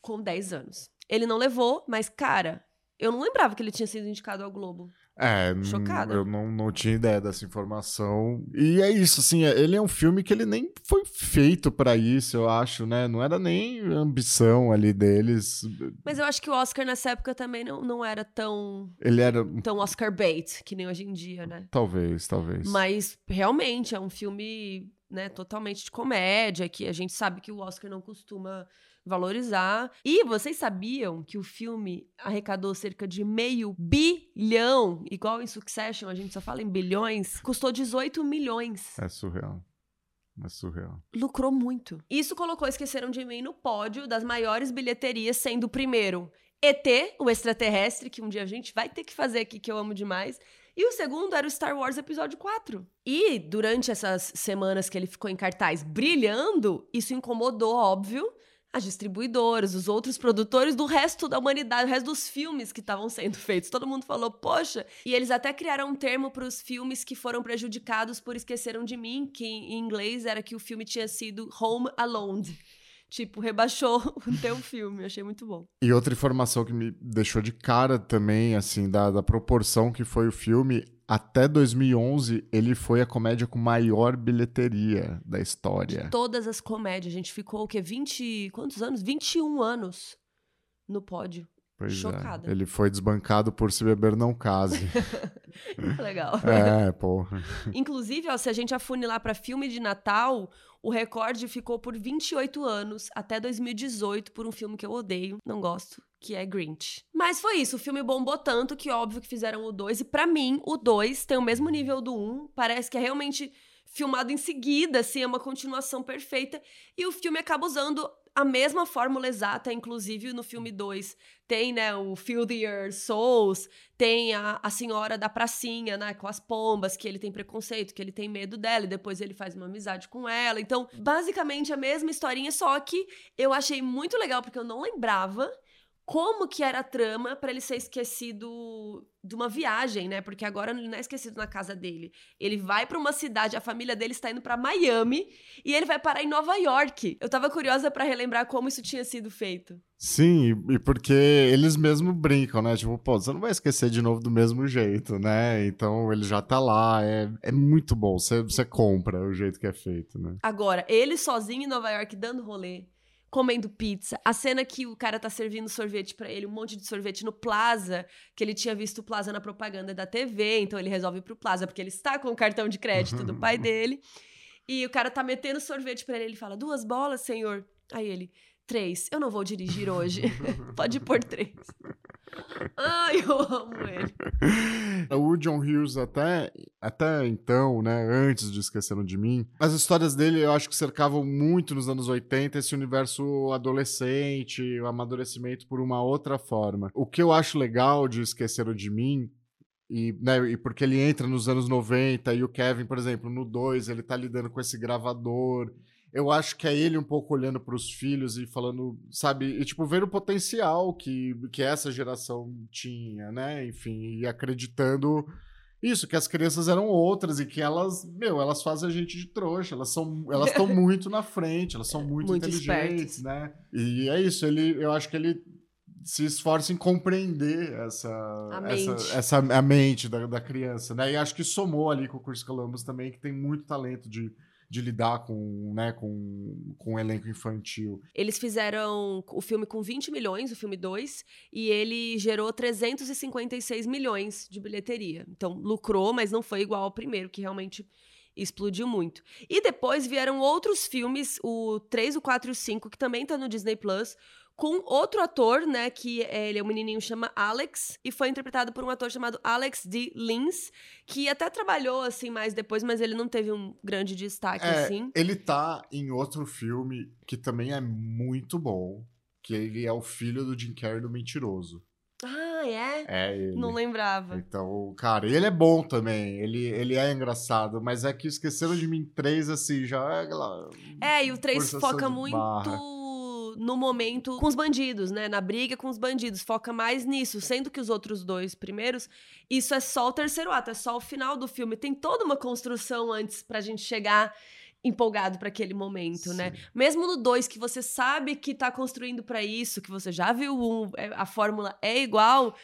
com 10 anos. Ele não levou, mas cara, eu não lembrava que ele tinha sido indicado ao Globo. É, Chocada. eu não, não tinha ideia dessa informação. E é isso, assim, é, ele é um filme que ele nem foi feito para isso, eu acho, né? Não era nem ambição ali deles. Mas eu acho que o Oscar nessa época também não, não era tão. Ele era. Tão Oscar bait, que nem hoje em dia, né? Talvez, talvez. Mas realmente é um filme, né, totalmente de comédia, que a gente sabe que o Oscar não costuma valorizar. E vocês sabiam que o filme arrecadou cerca de meio bilhão, igual em Succession, a gente só fala em bilhões, custou 18 milhões. É surreal. É surreal. Lucrou muito. Isso colocou Esqueceram de Mim no pódio das maiores bilheterias, sendo o primeiro ET, o extraterrestre, que um dia a gente vai ter que fazer aqui, que eu amo demais. E o segundo era o Star Wars Episódio 4. E durante essas semanas que ele ficou em cartaz brilhando, isso incomodou, óbvio, as distribuidoras, os outros produtores do resto da humanidade, o resto dos filmes que estavam sendo feitos. Todo mundo falou, poxa. E eles até criaram um termo para os filmes que foram prejudicados por Esqueceram de Mim, que em inglês era que o filme tinha sido Home Alone. Tipo, rebaixou [laughs] o teu filme. Achei muito bom. E outra informação que me deixou de cara também, assim, da, da proporção que foi o filme, até 2011, ele foi a comédia com maior bilheteria da história. De todas as comédias. A gente ficou, o quê? 20. Quantos anos? 21 anos no pódio. Pois Chocada. É. Ele foi desbancado por Se Beber Não Case. [laughs] Legal. É, porra. Inclusive, ó, se a gente afunilar para filme de Natal, o recorde ficou por 28 anos, até 2018, por um filme que eu odeio, não gosto, que é Grinch. Mas foi isso, o filme bombou tanto que óbvio que fizeram o 2, e para mim, o 2 tem o mesmo nível do 1, um, parece que é realmente filmado em seguida, assim, é uma continuação perfeita, e o filme acaba usando a mesma fórmula exata, inclusive no filme 2. Tem, né, o Filthier Souls, tem a, a senhora da pracinha, né, com as pombas, que ele tem preconceito, que ele tem medo dela, e depois ele faz uma amizade com ela. Então, basicamente a mesma historinha, só que eu achei muito legal, porque eu não lembrava como que era a trama para ele ser esquecido de uma viagem, né? Porque agora ele não é esquecido na casa dele. Ele vai para uma cidade, a família dele está indo para Miami e ele vai parar em Nova York. Eu tava curiosa para relembrar como isso tinha sido feito. Sim, e porque eles mesmo brincam, né? Tipo, pô, você não vai esquecer de novo do mesmo jeito, né? Então ele já tá lá, é, é muito bom. Você, você compra o jeito que é feito, né? Agora, ele sozinho em Nova York dando rolê comendo pizza. A cena que o cara tá servindo sorvete para ele, um monte de sorvete no Plaza, que ele tinha visto o Plaza na propaganda da TV, então ele resolve ir pro Plaza porque ele está com o cartão de crédito do pai [laughs] dele. E o cara tá metendo sorvete para ele, ele fala: "Duas bolas, senhor?" Aí ele: "Três. Eu não vou dirigir hoje. [laughs] [laughs] Pode pôr três." Ai, eu amo ele. [laughs] O John Hughes até, até então, né, antes de Esqueceram de Mim, as histórias dele eu acho que cercavam muito nos anos 80 esse universo adolescente, o amadurecimento por uma outra forma. O que eu acho legal de Esqueceram de Mim e, né, e porque ele entra nos anos 90 e o Kevin, por exemplo, no 2, ele tá lidando com esse gravador eu acho que é ele um pouco olhando para os filhos e falando, sabe, e tipo, vendo o potencial que, que essa geração tinha, né? Enfim, e acreditando isso, que as crianças eram outras e que elas, meu, elas fazem a gente de trouxa, elas são, elas estão [laughs] muito na frente, elas são muito, muito inteligentes, espertos. né? E é isso, ele, eu acho que ele se esforça em compreender essa a essa, mente, essa, a mente da, da criança, né? E acho que somou ali com o Chris Columbus também, que tem muito talento de de lidar com, né, com, com um elenco infantil. Eles fizeram o filme com 20 milhões, o filme 2, e ele gerou 356 milhões de bilheteria. Então, lucrou, mas não foi igual ao primeiro, que realmente explodiu muito. E depois vieram outros filmes, o 3, o 4 e o 5, que também tá no Disney Plus, com outro ator, né, que é, ele é um menininho chama Alex e foi interpretado por um ator chamado Alex D. Lins, que até trabalhou assim mais depois, mas ele não teve um grande destaque é, assim. Ele tá em outro filme que também é muito bom, que ele é o filho do Jim Carrey do Mentiroso. Ah, é? É ele. Não lembrava. Então, cara, ele é bom também. Ele, ele é engraçado, mas é que esqueceram de mim três, assim, já é aquela. É, e o três foca muito. Barra no momento com os bandidos, né? Na briga com os bandidos. Foca mais nisso. Sendo que os outros dois primeiros, isso é só o terceiro ato, é só o final do filme. Tem toda uma construção antes pra gente chegar empolgado para aquele momento, né? Sim. né? Mesmo no 2 que você sabe que tá construindo para isso, que você já viu um, é, a fórmula é igual,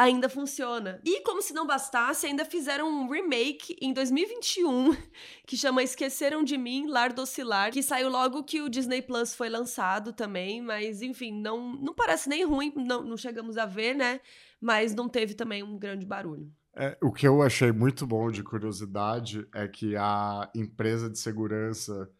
ainda funciona. E como se não bastasse, ainda fizeram um remake em 2021 [laughs] que chama Esqueceram de Mim, Lar Docilar, que saiu logo que o Disney Plus foi lançado também, mas enfim, não, não parece nem ruim, não, não chegamos a ver, né? Mas não teve também um grande barulho. É, o que eu achei muito bom de curiosidade é que a empresa de segurança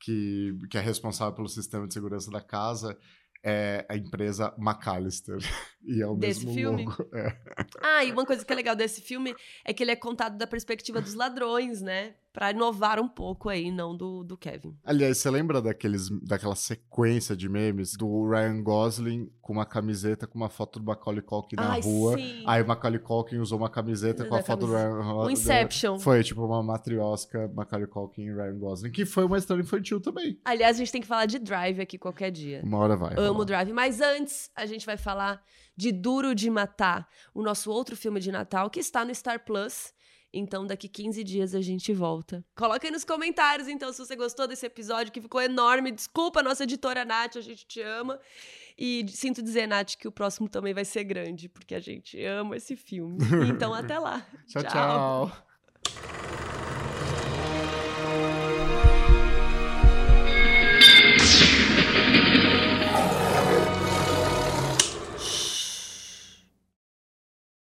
que, que é responsável pelo sistema de segurança da casa é a empresa McAllister. [laughs] E é o desse mesmo filme? logo. É. Ah, e uma coisa que é legal desse filme é que ele é contado da perspectiva dos ladrões, né? Para inovar um pouco aí, não do, do Kevin. Aliás, você lembra daqueles, daquela sequência de memes do Ryan Gosling com uma camiseta com uma foto do Macaulay Culkin na Ai, rua? sim. Aí o Macaulay Culkin usou uma camiseta com a Da foto do Ryan O Gosling. Inception. Foi tipo uma matriosca, Macaulay Culkin e Ryan Gosling, que foi uma história infantil também. Aliás, a gente tem que falar de Drive aqui qualquer dia. Uma hora vai. Amo rolar. Drive. Mas antes, a gente vai falar de Duro de Matar, o nosso outro filme de Natal, que está no Star Plus. Então, daqui 15 dias a gente volta. Coloca aí nos comentários, então, se você gostou desse episódio, que ficou enorme. Desculpa, nossa editora Nath, a gente te ama. E sinto dizer, Nath, que o próximo também vai ser grande, porque a gente ama esse filme. Então, [laughs] até lá. tchau. tchau. tchau.